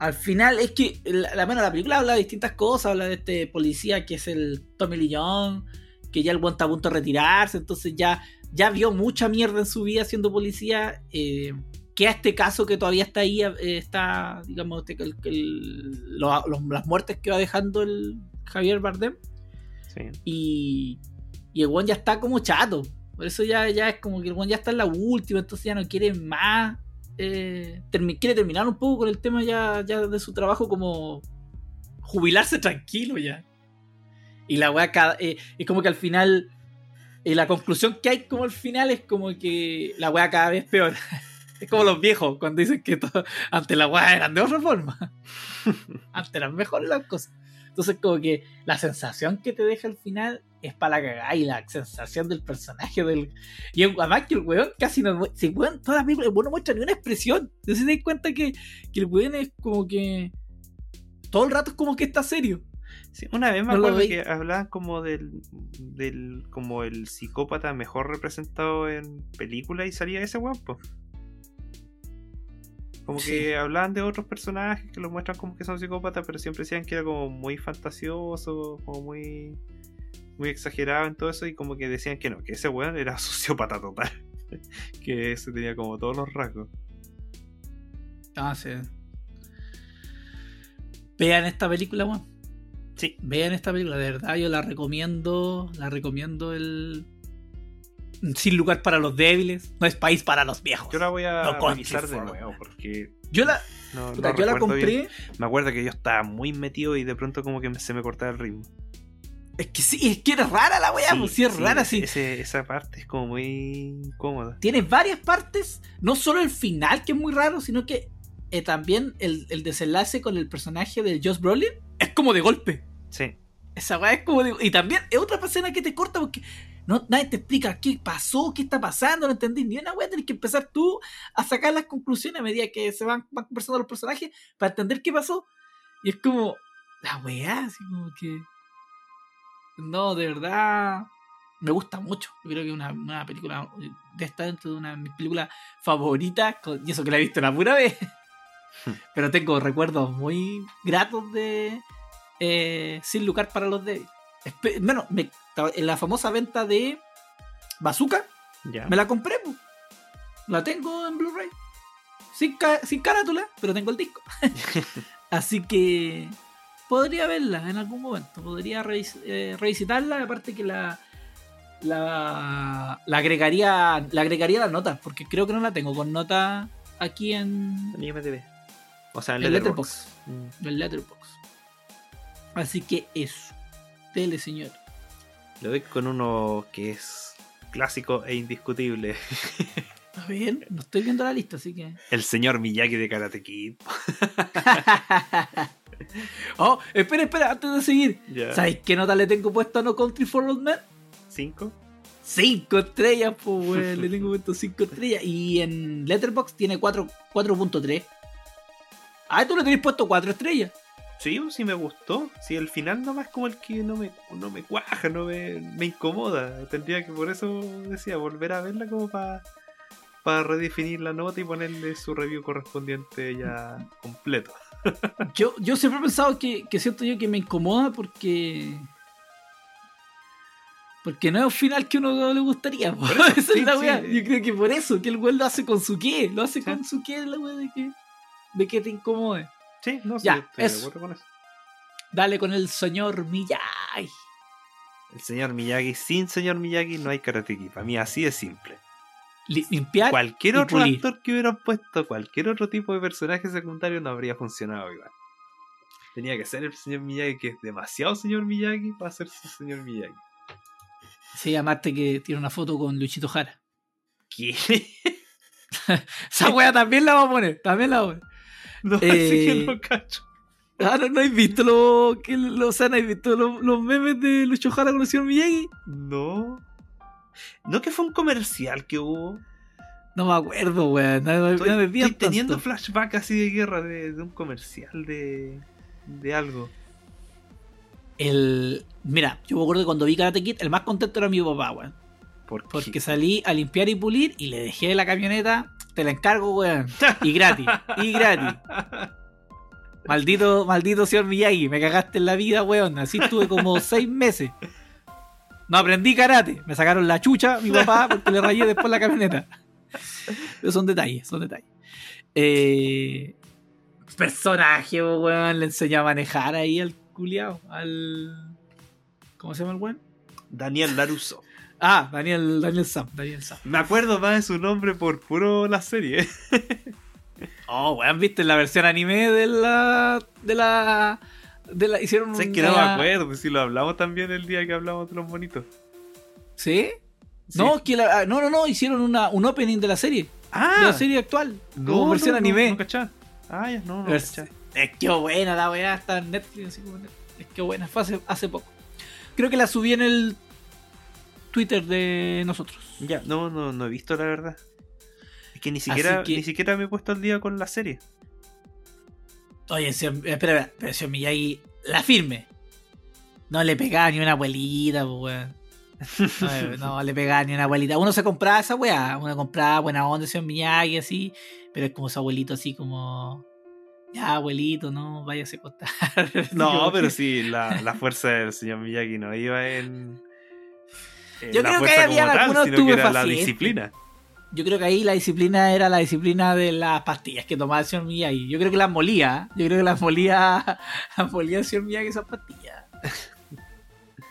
Al final es que la, bueno, la película habla de distintas cosas, habla de este policía que es el Tommy Jones, que ya el buen está a punto de retirarse, entonces ya, ya vio mucha mierda en su vida siendo policía. Eh, que a este caso que todavía está ahí, eh, está, digamos, este, el- el- lo- los- las muertes que va dejando el Javier Bardem. Sí. Y, y el buen ya está como chato. Por eso ya, ya es como que el buen ya está en la última, entonces ya no quiere más. eh, termi- quiere terminar un poco con el tema ya, ya de su trabajo, como jubilarse tranquilo ya. Y la weá cada- eh, es como que al final. eh, la conclusión que hay como al final es como que la weá cada vez peor. Es como los viejos cuando dicen que todo- antes la weá eran de otra forma. antes eran mejores las cosas. Entonces, como que la sensación que te deja al final es para la cagada y la sensación del personaje del. Y además que el weón casi no. Si weón, toda la película, el weón no muestra ni una expresión. Si te das cuenta que, que el weón es como que. Todo el rato es como que está serio. Sí, una vez me No acuerdo que hablaban como del, del como el psicópata mejor representado en película y salía ese guapo. Como Sí. que hablaban de otros personajes que lo muestran como que son psicópatas, pero siempre decían que era como muy fantasioso, como muy muy exagerado en todo eso y como que decían que no, que ese weón era sociópata total. que ese tenía como todos los rasgos. Ah, sí. Vean esta película, weón. Sí. Vean esta película, de verdad, yo la recomiendo. La recomiendo el. Sin lugar para los débiles. No es país para los viejos. Yo la voy a No revisar de nuevo porque Yo la, no, puta, no yo la bien. compré. Me acuerdo que yo estaba muy metido y de pronto como que se me cortaba el ritmo. Es que sí, es que era rara la weá, pues sí, es rara, sí. ese- esa parte es como muy incómoda. Tiene varias partes, no solo el final, que es muy raro, sino que eh, también el, el desenlace con el personaje de Josh Brolin es como de golpe. Sí. Esa weá es como de... Y también es otra escena que te corta porque no, nadie te explica qué pasó, qué está pasando, no entendí ni una weá. Tienes que empezar tú a sacar las conclusiones a medida que se van, van conversando los personajes para entender qué pasó. Y es como... La weá, así como que... No, de verdad... me gusta mucho. Yo creo que es una, una película de esta dentro de una de mis películas favoritas, y eso que la he visto la pura vez. Pero tengo recuerdos muy gratos de eh, Sin lugar para los débiles. Bueno, me- en la famosa venta de Bazooka, Ya. me la compré, la tengo en Blu-ray. Sin, ca- sin carátula, pero tengo el disco. Así que podría verla en algún momento. Podría revis- eh, revisitarla. Aparte que la, la, la agregaría la agregaría la nota, porque creo que no la tengo con nota aquí en, En IMDb. O sea, en en Letterboxd. Letterboxd. Mm. En Letterboxd. Así que eso. Dele, señor. Le doy con uno que es clásico e indiscutible. A ver, no estoy viendo la lista, así que. El señor Miyagi de Karate Kid. oh, espera, espera, antes de seguir. Ya. ¿Sabes qué nota le tengo puesto a No Country for Old Men? ¿Cinco? 5 estrellas, pues, weón. Le tengo puesto 5 estrellas. Y en Letterboxd tiene 4 4.3. Ah, tú le tenés puesto 4 estrellas. Sí, sí me gustó. Sí, el final nomás como el que no me, no me cuaja, no me, me incomoda. Tendría que por eso decía volver a verla como para para redefinir la nota y ponerle su review correspondiente ya completo. Yo, yo siempre he pensado que, que siento yo que me incomoda porque. Porque no es un final que uno le gustaría. po. Por eso, Esa sí, es la sí. weá. Yo creo que por eso, que el weón lo hace con su qué. Lo hace Sí. con su qué, la weá de que, de que te incomode. Sí, no, sí, Ya, estoy eso. de acuerdo con eso. Dale con el señor Miyagi. El señor Miyagi, sin señor Miyagi no hay Karate Kid. Para mí así de simple. Li- Limpiar. Cualquier y otro pulir. actor que hubieran puesto, cualquier otro tipo de personaje secundario no habría funcionado igual. Tenía que ser el señor Miyagi, que es demasiado señor Miyagi para ser su señor Miyagi. Se llamaste que tiene una foto con Luchito Jara. ¿Qué? Esa weá también la vamos a poner. También la vamos a poner. No, Eh, así que no cacho. Ah, no, ¿no has visto lo, que, lo, o sea, ¿no has visto lo- los memes de Lucho Jara con el señor Miyagi? No. ¿No que fue un comercial que hubo? No me acuerdo, weón. No, Estoy, no me estoy teniendo flashback así de guerra de, de un comercial de, de algo. El... Mira, yo me acuerdo que cuando vi Karate Kid, el más contento era mi papá, weón. ¿Por qué? Porque salí a limpiar y pulir y le dejé la camioneta. Te la encargo, weón. Y gratis. y gratis. Maldito, maldito señor Miyagi, me cagaste en la vida, weón. Así estuve como seis meses. No aprendí karate. Me sacaron la chucha, mi papá, porque le rayé después la camioneta. Pero son detalles, son detalles. Eh, personaje, weón. Le enseñó a manejar ahí al culiao. Al. ¿Cómo se llama el weón? Daniel Laruso. Ah, Daniel, Daniel Sam. Daniel Sam. Me acuerdo más de su nombre por puro la serie. Oh, weón, viste la versión anime de la. de la. de la. hicieron sé que no me acuerdo si lo hablamos también el día que hablamos de los bonitos. ¿Sí? Sí. No, que la- ah, no, no, no, hicieron una, un opening de la serie. Ah, De la serie actual. como versión no, anime. No, cachá. Ah, ya, no, no, es que buena la weá, está en Netflix, así como en Netflix. Es que buena, fue hace, hace poco. Creo que la subí en el Twitter de nosotros. Ya, no, no, no he visto la verdad. Es que ni siquiera, que- ni siquiera me he puesto al día con la serie. Oye, espera, espera, pero señor Miyagi, la firme. No le pegaba ni una abuelita, pues, weón. No, no le pegaba ni una abuelita. Uno se compraba esa weá. Uno compraba buena onda, señor Miyagi, así. Pero es como su abuelito, así como. Ya, abuelito, no, váyase a acostar. No, pero sí, la, la fuerza del señor Miyagi no iba en. En Yo creo que fuerza había tal, algunos sino que era la disciplina. Yo creo que ahí la disciplina era la disciplina de las pastillas que tomaba el señor Miyagi. Yo creo que las molía. Yo creo que las molía. Las molía el señor Miyagi esas pastillas.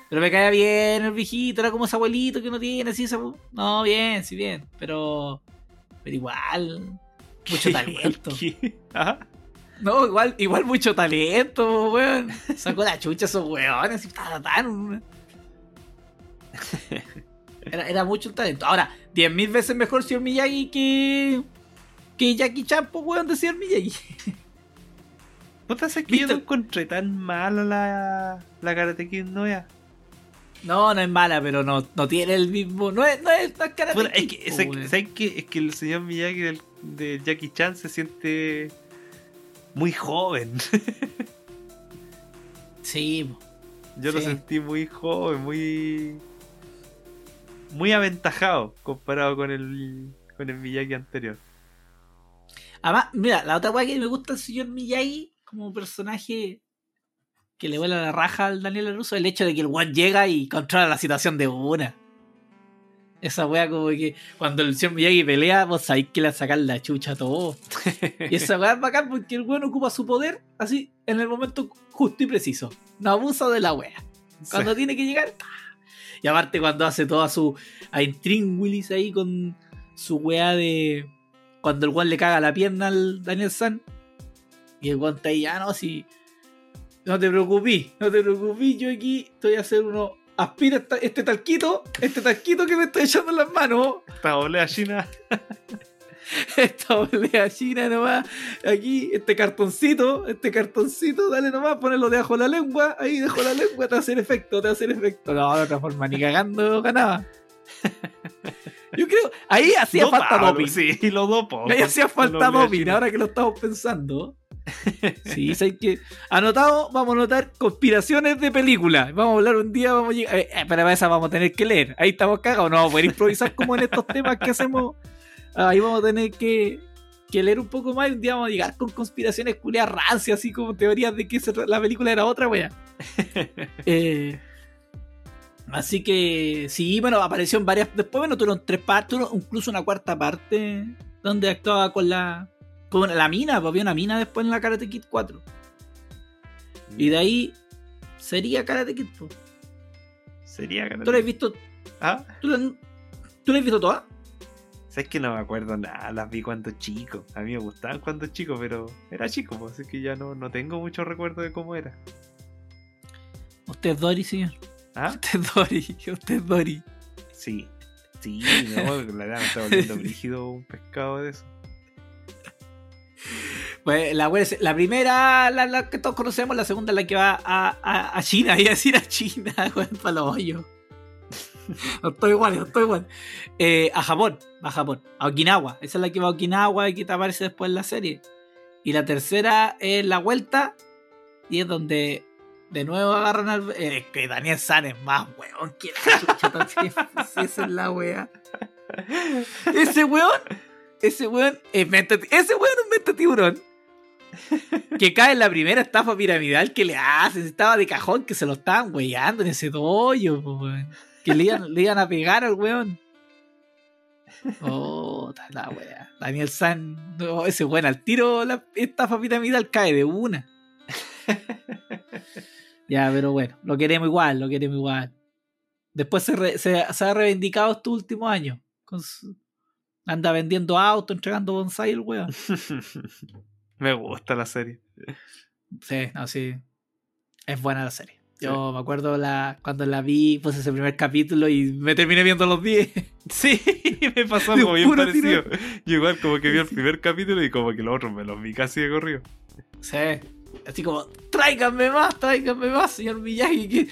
Pero me caía bien el viejito, era como ese abuelito que no tiene así esa. No, bien, sí, bien. Pero. Pero igual. Mucho talento. Ajá. No, igual, igual mucho talento, weón. Sacó la chucha esos weones y ta, ta, tan. Era, era mucho talento. Ahora, 10.000 veces mejor señor Miyagi que. que Jackie Chan, pues, weón, de señor Miyagi. Puta, es que yo no encontré tan mala la, la Karate Kid. No, no es mala, pero no, no tiene el mismo. No es, no es, no es Karate Bueno, es que, po, es, weón. ¿sabes qué? Es que el señor Miyagi del- de Jackie Chan se siente muy joven. Sí. Yo lo sentí muy joven, muy. Muy aventajado comparado con el, con el Miyagi anterior. Además, mira, la otra weá que me gusta del señor Miyagi como personaje que le vuela la raja al Daniel Russo el hecho de que el one llega y controla la situación de una. Esa weá como que cuando el señor Miyagi pelea, vos sabéis que le sacan la chucha a todo. y esa weá es bacán porque el weón ocupa su poder así en el momento justo y preciso. No abusa de la weá. Cuando tiene que llegar. ¡pah! Y aparte cuando hace toda su. A Willis ahí con su weá de. Cuando el weón le caga la pierna al Daniel San. Y el weón está ahí, ya no, si. No te preocupes, no te preocupes, yo aquí estoy a hacer uno. Aspira este talquito, este talquito que me estoy echando en las manos. Esta olea china. Esta olea china nomás. Aquí, este cartoncito, este cartoncito, dale nomás, ponelo debajo de la lengua. Ahí dejo la lengua, te va a hacer efecto, te va a hacer efecto. No, de otra forma, ni cagando ganaba. Yo creo, ahí hacía falta Dopado, doping. Sí, lo dopo. Ahí hacía falta doping, china. ahora que lo estamos pensando. Sí, sé que anotado, vamos a anotar conspiraciones de películas. Vamos a hablar un día, vamos a llegar. eh, eh, pero para esa vamos a tener que leer. Ahí estamos cagados, no vamos a poder improvisar como en estos temas que hacemos. Ahí vamos a tener que, que leer un poco más y un día vamos a llegar con conspiraciones culiadas rancias, así como teorías de que la película era otra wea. Eh, así que sí, bueno, apareció en varias. Después, bueno, tuvieron tres partes, incluso una cuarta parte donde actuaba con la. Con la mina, pues había una mina después en la Karate Kid 4. Y de ahí sería Karate Kid. pues. Sería ¿Tú la has visto? ¿Ah? ¿Tú la, ¿tú la has visto toda? Sabes que no me acuerdo nada, las vi cuando chico. A mí me gustaban cuando chico, pero era chico, pues, así que ya no, no tengo mucho recuerdo de cómo era. Usted es Dory, señor. ¿Ah? Usted es Dory. Usted es Dory. Sí. Sí, no, la verdad me está volviendo brígido un pescado de eso. Pues la, primera, la, la que todos conocemos, la segunda es la que va a, a, a China, iba a decir a China, para los hoyos. Estoy igual, estoy igual. Eh, a Japón, a Japón, a Okinawa. Esa es la que va a Okinawa y que te aparece después en la serie. Y la tercera es la vuelta, y es donde de nuevo agarran al. eh, que Daniel San es más weón que la si esa es la wea. Ese weón, ese weón es ese weón es mente tiburón. Que cae en la primera estafa piramidal que le hacen. Estaba de cajón que se lo estaban weyando en ese doyo, weón. Que le iban, le iban a pegar al weón. Oh, la wea. Daniel San, no, ese weón al tiro, la estafa piramidal cae de una. ya, pero bueno, lo queremos igual, lo queremos igual. Después se, re- se, se ha reivindicado estos últimos años. Con su- anda vendiendo autos, entregando bonsai el weón. me gusta la serie. Sí, no, sí. Es buena la serie. Yo me acuerdo la, cuando la vi, puse ese primer capítulo y me terminé viendo los 10. Sí, me pasó algo bien parecido. Yo igual como que vi el primer capítulo y como que los otros me los vi casi de corrido. Sí. Así como, tráiganme más, tráiganme más, señor Miyagi. que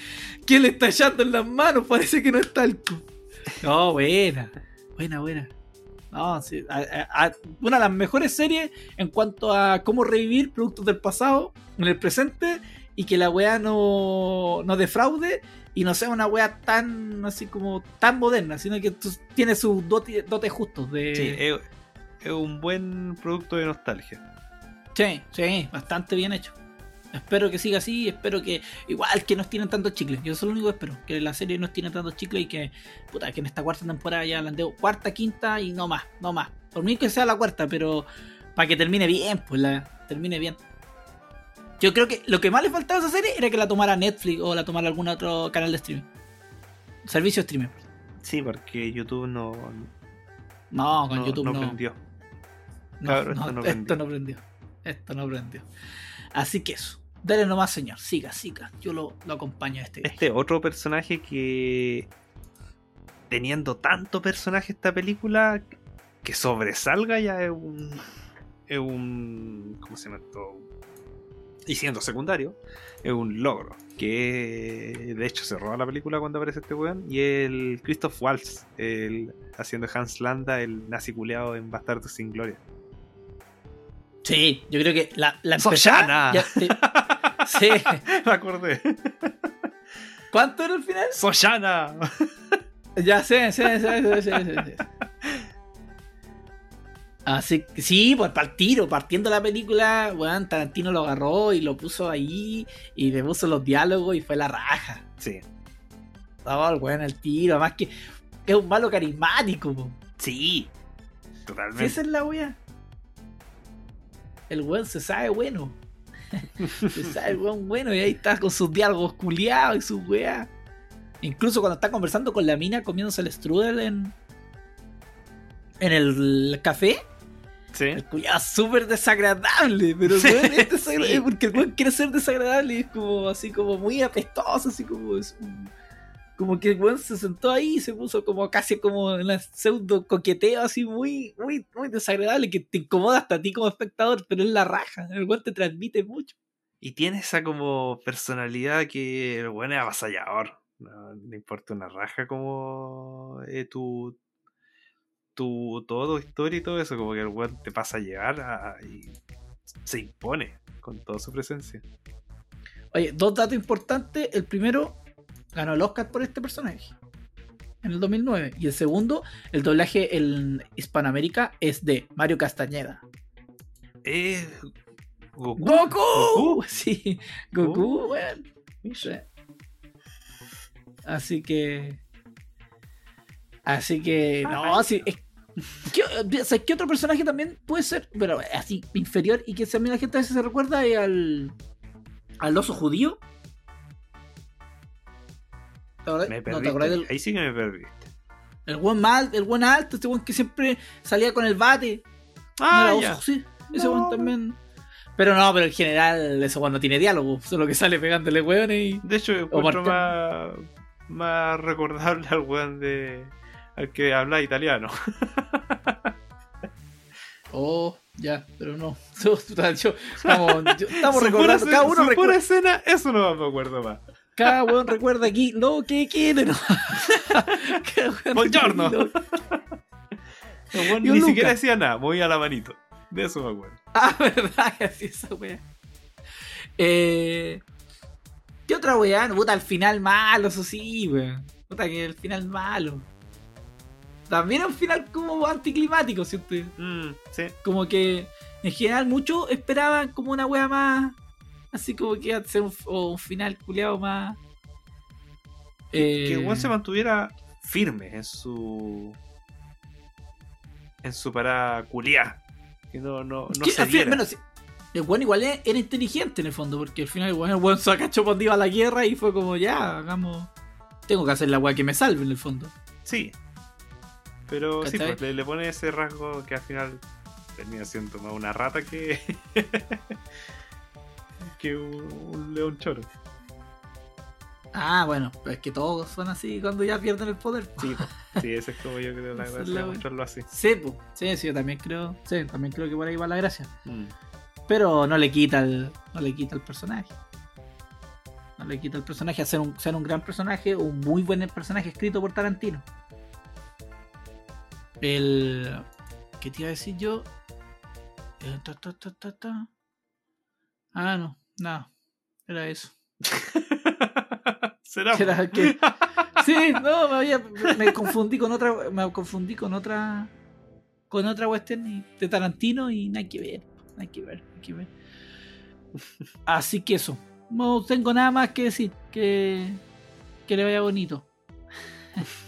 ¿Quién le está echando en las manos? Parece que no está el... No, buena. Buena, buena. No, sí. a- una de las mejores series en cuanto a cómo revivir productos del pasado en el presente y que la weá no, no defraude y no sea una weá tan así como tan moderna, sino que tiene sus dotes dotes justos de... Sí, es, es un buen producto de nostalgia. Sí, sí, bastante bien hecho. Espero que siga así, espero que igual que nos tienen tantos chicles. Yo eso es lo único que espero, que la serie nos tiene tantos chicles y que puta, que en esta cuarta temporada ya la debo cuarta, quinta y no más, no más. Por mí que sea la cuarta, pero para que termine bien, pues la termine bien. Yo creo que lo que más le faltaba a esa serie era que la tomara Netflix o la tomara algún otro canal de streaming. Servicio de streaming. Sí, porque YouTube no, No, con no, YouTube no no. prendió. No, no, esto no esto prendió. no prendió. Esto no prendió. Así que eso. Dale nomás, señor. Siga, siga. Yo lo, lo acompaño a este. viaje. Este otro personaje que teniendo tanto personaje esta película que sobresalga ya es un es un ¿cómo se llama esto? Y siendo secundario es un logro que de hecho se roba la película cuando aparece este weón y el Christoph Waltz el, haciendo Hans Landa el nazi culeado en Bastardos sin Gloria Sí, yo creo que la, la empezada ya Sí. me acordé ¿Cuánto era el final? Soshana Ya sé, sí, sí, sí, sí, sí. Así que sí, pues para el tiro, partiendo la película, weón, Tarantino lo agarró y lo puso ahí y le puso los diálogos y fue la raja. Sí. Oh, el weón, el tiro, además que es un malo carismático, po. Sí. Sí, Totalmente. esa es la wea. El weón se sabe bueno. se sabe el weón bueno y ahí está con sus diálogos culiados y sus weas. Incluso cuando está conversando con la mina comiéndose el strudel en. En el café, Sí. el culiado es súper desagradable, pero Sí, weón, es desagradable porque el weón quiere ser desagradable y es como así como muy apestoso, así como es un- como que el weón se sentó ahí y se puso como casi como en una pseudo coqueteo así muy, muy, muy desagradable que te incomoda hasta a ti como espectador, pero es la raja, el weón te transmite mucho. Y tiene esa como personalidad que el weón es avasallador. No importa una raja como eh, tu, tu todo, historia y todo eso. Como que el weón te pasa a llevar a- y se impone con toda su presencia. Oye, dos datos importantes, el primero ganó el Oscar por este personaje en el 2009 y el segundo, el doblaje en Hispanoamérica es de Mario Castañeda. Eh, Goku. ¡Goku! Goku. Sí, Goku, weón. Sí. Así que. Así que. No, sí. es- ¿Qué, o sea, ¿qué otro personaje también puede ser? Pero así, inferior y que también la gente a veces se recuerda es al. al oso judío. ¿Te? Me no, ¿te perdiste. acordás del Ahí sí que me perdiste. el buen mal, el buen alto, este buen que siempre salía con el bate? No Ah, era oso, sí. Ese No, buen también. Pero no, pero en general, ese buen no tiene diálogo. Solo que sale pegándole hueones y. De hecho, encuentro más, más recordable al weón de. Al que habla italiano. Oh, ya, pero no. Yo- estamos, yo- estamos Su recordando, cada uno su pura recuerda, escena, eso no me acuerdo más. cada weón recuerda aquí lo que quiere, ¿no? Buongiorno. El ni siquiera decía nada, movía la manito. De eso me acuerdo. Ah, verdad, que así esa wea. Eh, ¿Qué otra weá? Puta, al final malo, eso sí, weón. Puta, que el final malo. También un final como anticlimático, ¿cierto? Mm, sí. como que en general muchos esperaban como una wea más así como que iba a ser un, o un final culiado más eh, Que el weón se mantuviera firme en su. en su parada culiá. Que no, no, no se al diera. bueno, sí, el weón igual era, era inteligente en el fondo porque al final el weón, el se cachó cuando iba a la guerra y fue como ya hagamos tengo que hacer la wea que me salve en el fondo Sí. Pero sí, pues, le, le pone ese rasgo que al final termina siendo más una rata que. que un, león choro. ah bueno pero es que todos son así cuando ya pierden el poder Sí, pues. sí, ese es como yo creo la es gracia la de mostrarlo así. sí, po. sí, sí, yo también creo sí, también creo que por ahí va la gracia Mm. pero no le quita el, no le quita el personaje. No le quita el personaje a ser un, ser un gran personaje, un muy buen personaje escrito por Tarantino. El. ¿Qué te iba a decir yo? Eh, ta, ta, ta, ta, ta. Ah, no, no. Era eso. ¿Será? Era que- Sí, no, me, había- me confundí con otra. Me confundí con otra. Con otra western de Tarantino y nada que ver. Nada que ver, nada que ver. Así que eso. No tengo nada más que decir. Que, que le vaya bonito.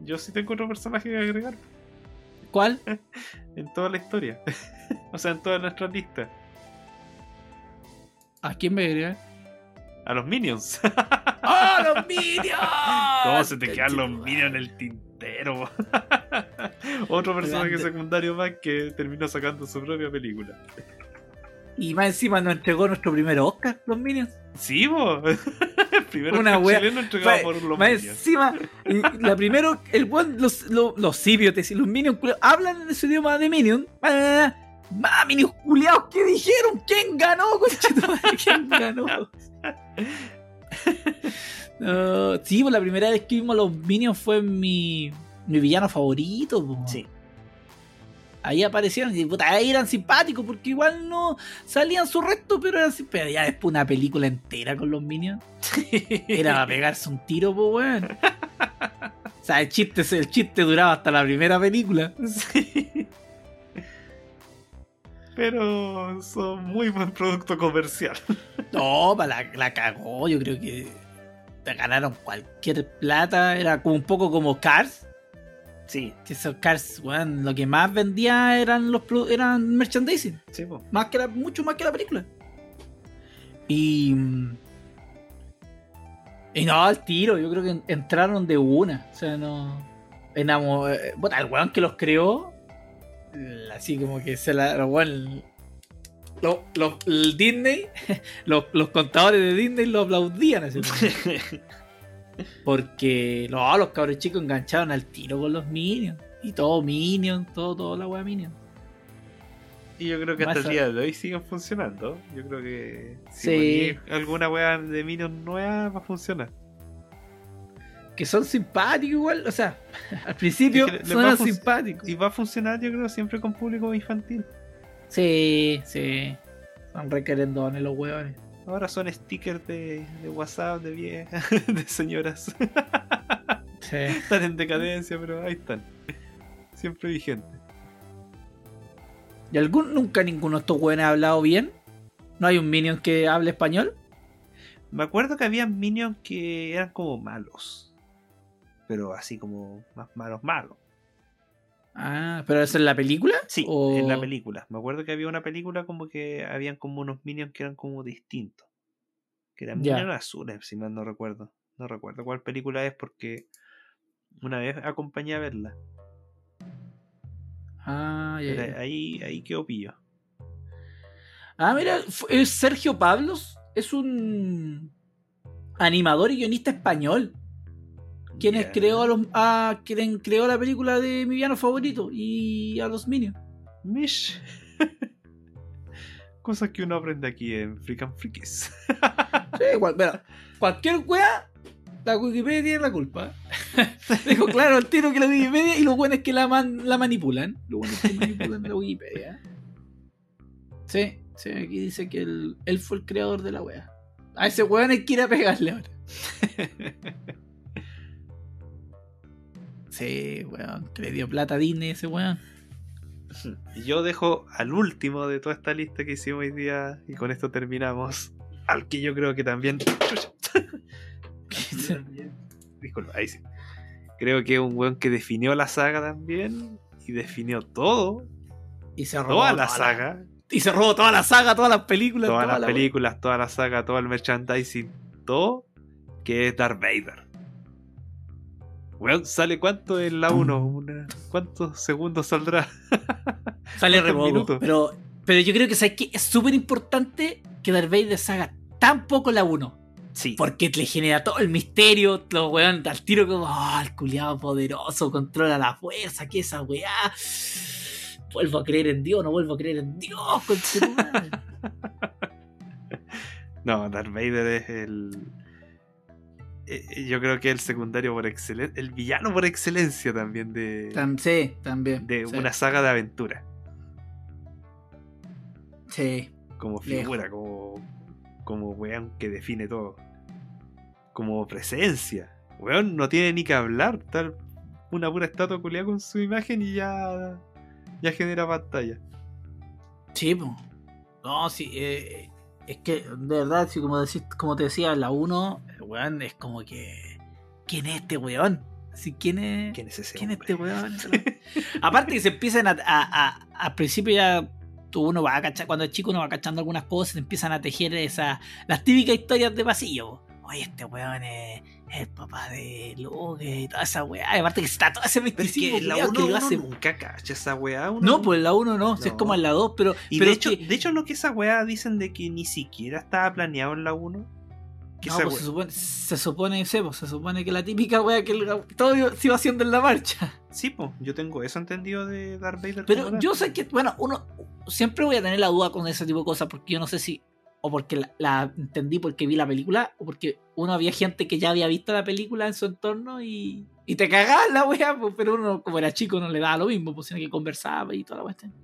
Yo sí tengo otro personaje que agregar ¿Cuál? en toda la historia. o sea, en toda nuestra lista. ¿A quién me? A los Minions. ¡Oh, los Minions! ¿Cómo se te quedan los Minions en el tintero? Otro personaje Grande. secundario más que terminó sacando su propia película. Y más encima nos entregó nuestro primer Oscar, los Minions. Sí, bo. Una wea- chileno entregado Más- por los más Minions. encima, la primero, el weón, los, los, los sibiotes y los Minions culiados hablan en ese idioma de Minion. Ah, Más Minions culiados, ¿qué dijeron? ¿Quién ganó? ¿Quién ganó? No, sí, pues la primera vez que vimos a los Minions fue mi, mi villano favorito. po. Sí. Ahí aparecieron y puta, ahí eran simpáticos porque igual no salían su resto, pero eran sim- Pero ya después una película entera con los Minions. Era para pegarse un tiro, pues weón. sea, el chiste, el chiste duraba hasta la primera película. Sí. Pero son muy buen producto comercial. No, la, la cagó. Yo creo que ganaron cualquier plata. Era como un poco como Cars. Sí, Que esos Cars, weón, lo que más vendía eran los eran merchandising. sí, po. Más que la, mucho más que la película. Y. mm, Y no, al tiro, yo creo que entraron de una. O sea, no. Enamo, eh, bueno, el weón que los creó. Así como que se la. Los, los- el Disney, los, los contadores de Disney lo aplaudían así. Porque no, los cabros chicos engancharon al tiro con los Minions. Y todo Minions, todo, todo la wea Minions. Y yo creo que hasta Más el día de hoy siguen funcionando. Yo creo que si Sí. alguna wea de Minions nueva va a funcionar. que son simpáticos igual, o sea, al principio Es que les son simpáticos. Y va a funcionar yo creo siempre con público infantil. Sí, sí. Son requerendones los hueones. Ahora son stickers de, de WhatsApp, de viejas, de señoras. Sí. están en decadencia, pero ahí están. Siempre vigentes. ¿Y algún, nunca ninguno de estos hueones ha hablado bien? ¿No hay un minion que hable español? Me acuerdo que había minions que eran como malos. Pero así como más malos, malos. Ah, ¿pero eso en la película? Sí, ¿O- en la película. Me acuerdo que había una película como que habían como unos minions que eran como distintos. Que eran minions azules, si mal no recuerdo. No recuerdo cuál película es porque una vez acompañé a verla. Ah, ya, ahí, ahí quedó pillo. Ah, mira, es Sergio Pablos. Es un animador y guionista español. Quien Ya. creó a los, a quien creó la película de mi villano favorito y a los Minions. Mish. Cosas que uno aprende aquí en Freak and Freakies. Sí, igual, mira, cualquier wea, la Wikipedia tiene la culpa. Dejo claro el tiro que la Wikipedia y los buenos que la, man- la manipulan. Los buenos que manipulan la Wikipedia. Sí, sí, aquí dice que él, él fue el creador de la wea. A ese weón hay que ir a pegarle ahora. Sí, weón, que le dio plata a Disney ese weón. Yo dejo al último de toda esta lista que hicimos hoy día, y con esto terminamos, al que yo creo que también... Disculpa, ahí sí. Creo que es un weón que definió la saga también, y definió todo, Y se robó toda la saga, Y se robó toda la saga, todas las películas. todas toda las la películas, toda la saga, todo el merchandising, todo, que es Darth Vader. Weón, ¿sale cuánto en la 1? ¿Cuántos segundos saldrá? Sale re ¿Cuántos poco, minutos? Pero, pero yo creo que, ¿sabes qué? es súper importante que Darth Vader se haga tan poco la 1. Sí. Porque le genera todo el misterio, los weón al tiro como, ah, el culiado poderoso, controla la fuerza, que esa weá. Vuelvo a creer en Dios, no vuelvo a creer en Dios, conchetumare. No, Darth Vader es el. Eh, Yo creo que el secundario por excelencia. El villano por excelencia también de, Tam- sí, también. de sí, una saga de aventura. Sí. Como figura, como. Como weón que define todo. Como presencia. Weón no tiene ni que hablar. Tal una pura estatua culiada con su imagen y ya. Ya genera pantalla. Sí, po. No, sí, eh, es que de verdad, sí, como, decís, como te decía, la 1, el weón es como que. ¿Quién es este weón? Así, ¿quién es? ¿Quién es ese ¿Quién es este weón? Aparte que se empiezan a, a, a- al principio ya uno va a cachar, cuando es chico uno va cachando algunas cosas, se empiezan a tejer esas, las típicas historias de pasillo. Oye, este weón es el papá de Luke y toda esa weá. Aparte que está todo ese Pero es misticismo que la culiao 1 que lo hace. nunca cacha esa weá. uno No, pues en la 1 no, si es No. como en la 2, pero, Y pero de hecho, que- de hecho, lo que esa weá dicen de que ni siquiera estaba planeado en la 1. Que No, pues se supone, se supone, sí, pues, se supone que la típica wea que el- todo se iba haciendo en la marcha. Sí, pues, yo tengo eso entendido de Darth Vader. Pero yo sé que, bueno, uno siempre voy a tener la duda con ese tipo de cosas porque yo no sé si, o porque la, entendí porque vi la película, o porque uno había gente que ya había visto la película en su entorno y, y te cagaba la wea, pero uno como era chico no le daba lo mismo, pues sino que conversaba y toda la cuestión.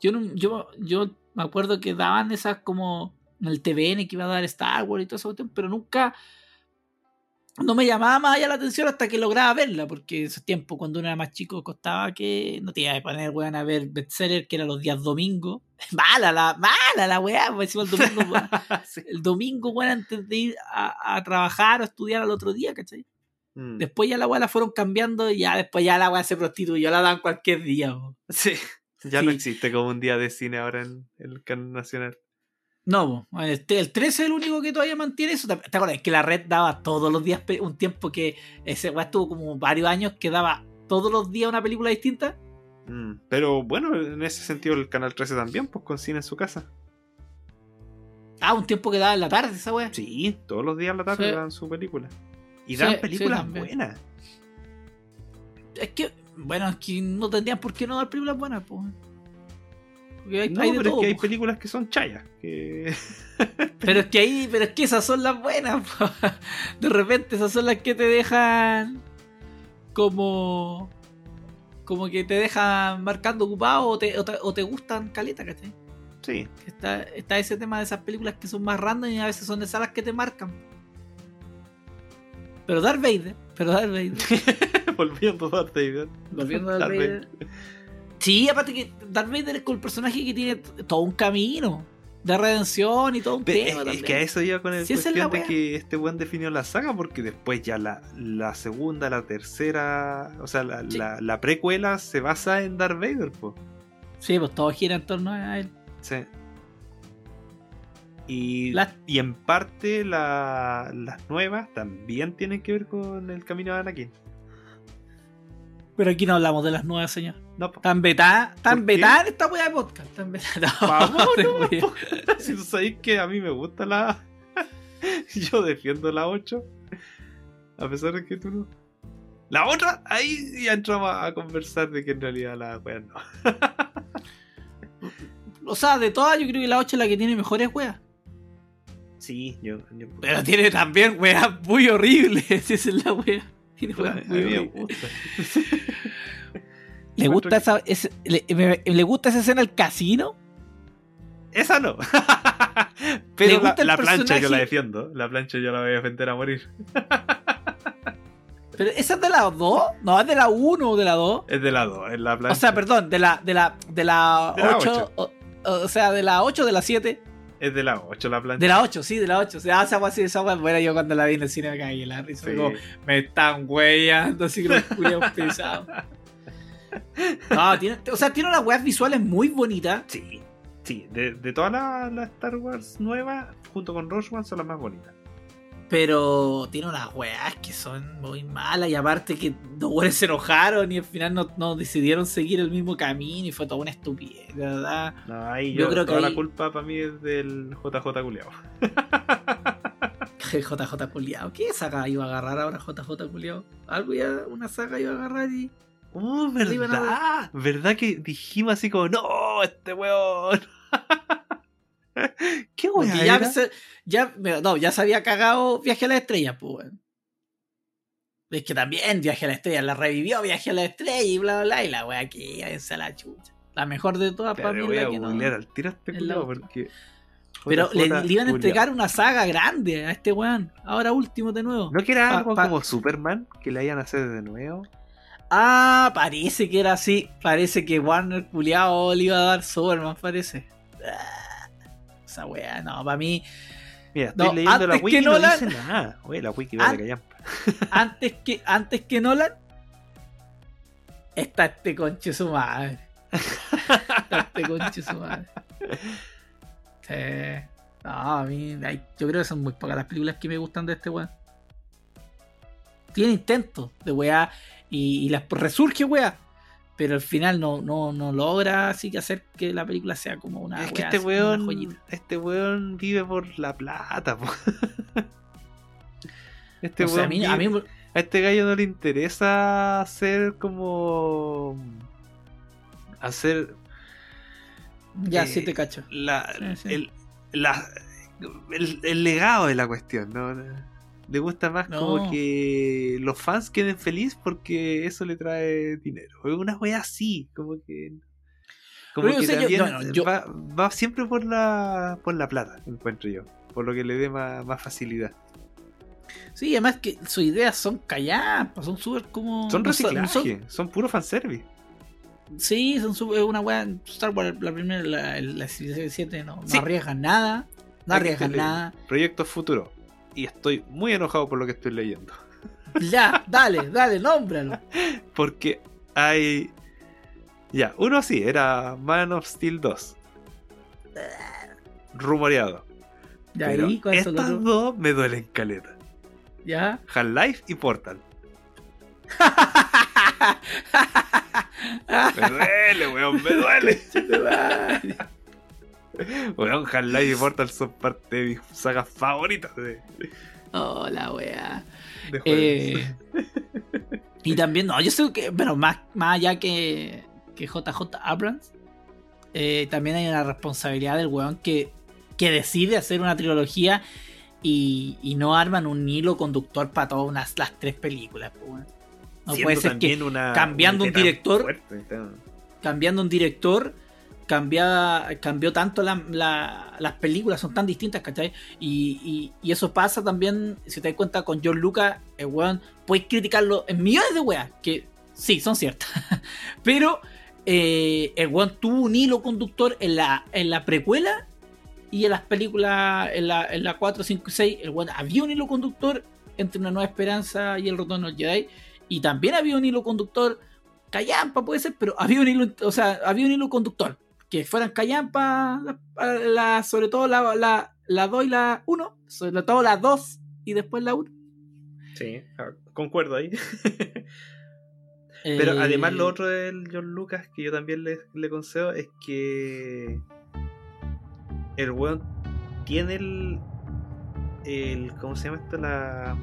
Yo, no, yo, yo me acuerdo que daban esas como en el TVN que iba a dar Star Wars y toda esa cuestión, pero nunca no me llamaba más allá la atención hasta que lograba verla, porque en ese tiempo, cuando uno era más chico, costaba que no te iba a poner, weón, a ver bestseller, que era los días domingos. Mala la, mala la weá, pues encima el domingo, weón. Sí. el domingo, weón, antes de ir a, a trabajar o estudiar al otro día, ¿cachai? Mm. Después ya la weá la fueron cambiando y ya después ya la weá se prostituyó, la dan cualquier día, weón. Sí. Ya no existe como un día de cine ahora en el canal nacional. No, el, el 13 es el único que todavía mantiene eso. ¿Te acuerdas que la red daba todos los días un tiempo que ese weá estuvo como varios años que daba todos los días una película distinta? Mm, Pero bueno, en ese sentido el canal 13 también, pues con cine en su casa. Ah, un tiempo que daba en la tarde esa weá. Sí, todos los días a la tarde Sí. dan su película. Y Sí, dan sí, películas buenas. Es que, bueno, es que no tendrían por qué no dar películas buenas, pues. Hay, No, hay pero todo, es que hay películas que son chayas. Que... Pero es que ahí, pero es que esas son las buenas. po. De repente esas son las que te dejan como como que te dejan marcando ocupado o te, o te, o te gustan caleta, ¿cachai? Sí, Está, está ese tema de esas películas que son más random y a veces son esas las que te marcan. Pero Darth Vader, pero Darth Vader, volviendo a Darth Vader. volviendo a Darth Darth Vader. Sí, aparte que Darth Vader es con el personaje que tiene todo un camino de redención y todo un Pero tema. es, también. que a eso iba con el Sí, es de que este buen definió la saga porque después ya la, la segunda, la tercera, o sea, la, Sí. la, la precuela se basa en Darth Vader, pues. Sí, pues todo gira en torno a él. Sí. Y, La- y en parte la- las nuevas también tienen que ver con el camino de Anakin. Pero aquí no hablamos de las nuevas, señor. No. Tan beta, tan en esta wea de podcast. Tan beta. No, Vamos, no, si tú sabes que a mí me gusta la. Yo defiendo la 8. A pesar de que tú no. La otra, ahí ya entramos a conversar de que en realidad la wea no. O sea, de todas, yo creo que la 8 es la que tiene mejores weas. Sí, yo. yo- Pero tiene también weas muy horribles. Esa es la wea. Tiene weas muy horribles. ¿Le gusta, esa, ese- le, me- ¿Le gusta esa escena al casino? Esa no. Pero la, gusta el la plancha yo la defiendo. La plancha yo la voy a defender a morir. ¿Pero esa es de la 2? No, es de la 1 o de la 2. Es de la 2, es la plancha. O sea, perdón, de la, de la, de la De la 8. ocho. O, o sea, de la 8 o de la 7. Es de la 8 la plancha. De la 8, sí, de la 8. O sea, esa wea sí, esa wea. Bueno, yo cuando la vi en el cine me caí en la risa. Sí. Como, me están weyando así que los culiados pesados. No, tiene, o sea, tiene unas weas visuales muy bonitas. Sí, sí. De, de todas las las Star Wars nuevas, junto con Rogue One, son las más bonitas. Pero tiene unas weas que son muy malas. Y aparte que los weones se enojaron y al final no, no decidieron seguir el mismo camino. Y fue toda una estupidez, de verdad. No, ahí Yo yo, creo que toda ahí- la culpa para mí es del JJ culiao. JJ culiao. ¿Qué saga iba a agarrar ahora JJ culiao? Algo ya, una saga iba a agarrar y. Oh, iban a verdad. ¿Verdad que dijimos así como, no, este weón? ¿Qué weón? Ya, ya, no, ya se había cagado Viaje a la Estrella, pues, weón. Es que también Viaje a la Estrella la revivió Viaje a la Estrella y bla, bla, bla. Y la wea aquí, váyanse a la chucha. La mejor de todas para mí voy a que no. googlear al tiro este porque. Pero le, iban a entregar una saga grande a este weón. Ahora último de nuevo. ¿No que era Pa- algo pa- como Superman que le iban a hacer de nuevo? Ah, parece que era así. Parece que Warner culiao le iba a dar Superman, parece. Ah, Esa weá, no, para mí. Mira, estoy No, leyendo la wiki que y no Nolan- dice nada. Oye, la wiki vale antes que antes que Nolan está este conche su madre está este conche su madre Sí. no a mí yo creo que son muy pocas las películas que me gustan de este weón tiene intentos de weá y, y las resurge weá pero al final no, no, no logra así que hacer que la película sea como una es que weá este weón, joyita. este weón vive por la plata, po. Este O sea, a weón mí, vive- a mí- a este gallo no le interesa hacer como hacer ya eh, sí te cacho la, Sí, sí. El, la- el, el legado de la cuestión, ¿no? Le gusta más No. como que los fans queden felices porque eso le trae dinero. Una wea así, como que. Como Pero que yo- también no, no, yo- va, va siempre por la, por la plata, encuentro yo. Por lo que le dé más, más facilidad. Sí, además que sus ideas son callampas, son súper como. Son no son- reciclaje, son- son, puro fanservice. sí, son súper- una weá. Star Wars, la primera, la, la Civilización 7 no, no Sí. arriesgan nada. No arriesgan nada. Proyecto futuro. Y estoy muy enojado por lo que estoy leyendo. Ya, dale, dale, nómbralo. Porque hay. Ya, uno sí, era Man of Steel 2. Rumoreado. Ya, Pero ahí, lo estas dos me duelen caleta. Ya. Half-Life y Portal. Me duele, weón, me duele. Weón, Half-Life y Portal son parte de mis sagas favoritas de, Oh, la weá. Eh, y también, no, yo sé que, bueno, más, más allá que, que JJ Abrams, eh, también hay una responsabilidad del weón que, que decide hacer una trilogía y, y no arman un hilo conductor para todas unas, las tres películas. pues, weón. No puede ser que una- cambiando un director- fuerte, cambiando un director cambia, cambió tanto la- la- las películas, son tan distintas, ¿cachai? Y, eso pasa también, si te das cuenta, con George Lucas, el weón, puedes criticarlo en millones de weas, que sí, son ciertas. Pero eh, el weón tuvo un hilo conductor en la, en la precuela y en las películas, en la, en la 4, 5 y 6, el weón, había un hilo conductor entre Una Nueva Esperanza y El Retorno del Jedi. Y también había un hilo conductor callampa puede ser, pero había un hilo, o sea, había un hilo conductor. Que fueran callampa, la, la- sobre todo la, la, la 2 y la 1, sobre todo la 2 y después la 1. Sí, ah, concuerdo ahí. Pero Eh, además lo otro del John Lucas que yo también le, le concedo es que el weón tiene el, el ¿cómo se llama esto? La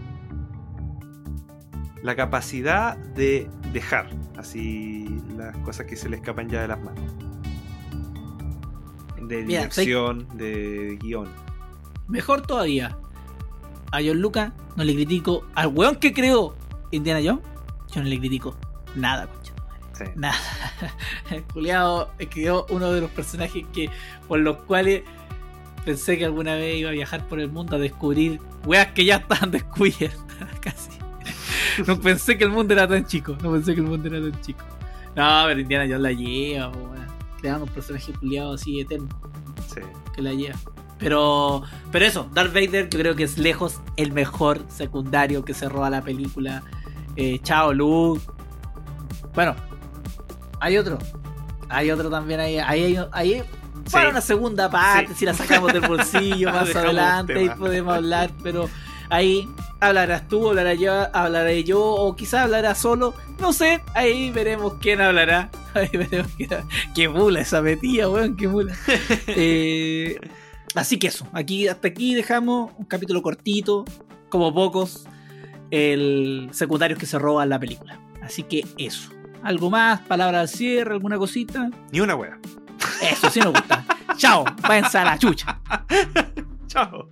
la capacidad de dejar así las cosas que se le escapan ya de las manos. De Mira, dirección, de guion. Mejor todavía, a John Lucas no le critico al weón que creó Indiana Jones, yo no le critico nada, concha. Sí. Nada. El culiao escribió uno de los personajes que por los cuales pensé que alguna vez iba a viajar por el mundo a descubrir weas que ya estaban descubiertas casi. No pensé que el mundo era tan chico. No pensé que el mundo era tan chico. No, pero Indiana Jones la lleva, weón. Creando un personaje culiado así eterno Sí. que la lleva. Pero, pero eso, Darth Vader yo creo que es lejos el mejor secundario que se roba la película. Eh, chao, Luke. Bueno, hay otro. Hay otro también ahí. Ahí, hay- ahí para Sí. una segunda parte, Sí. si la sacamos del bolsillo más adelante, ahí tema. podemos hablar, pero ahí hablarás tú, hablaré yo, hablaré yo, o quizás hablará solo, no sé, ahí veremos quién hablará. Qué mula esa metida, weón, qué mula. Eh, así que eso, aquí hasta aquí dejamos un capítulo cortito, como pocos, el secundarios que se roban la película. Así que eso. ¿Algo más? ¿Palabra al cierre? ¿Alguna cosita? Ni una wea. Eso sí me gusta. Chao, váyanse a la chucha. Chao.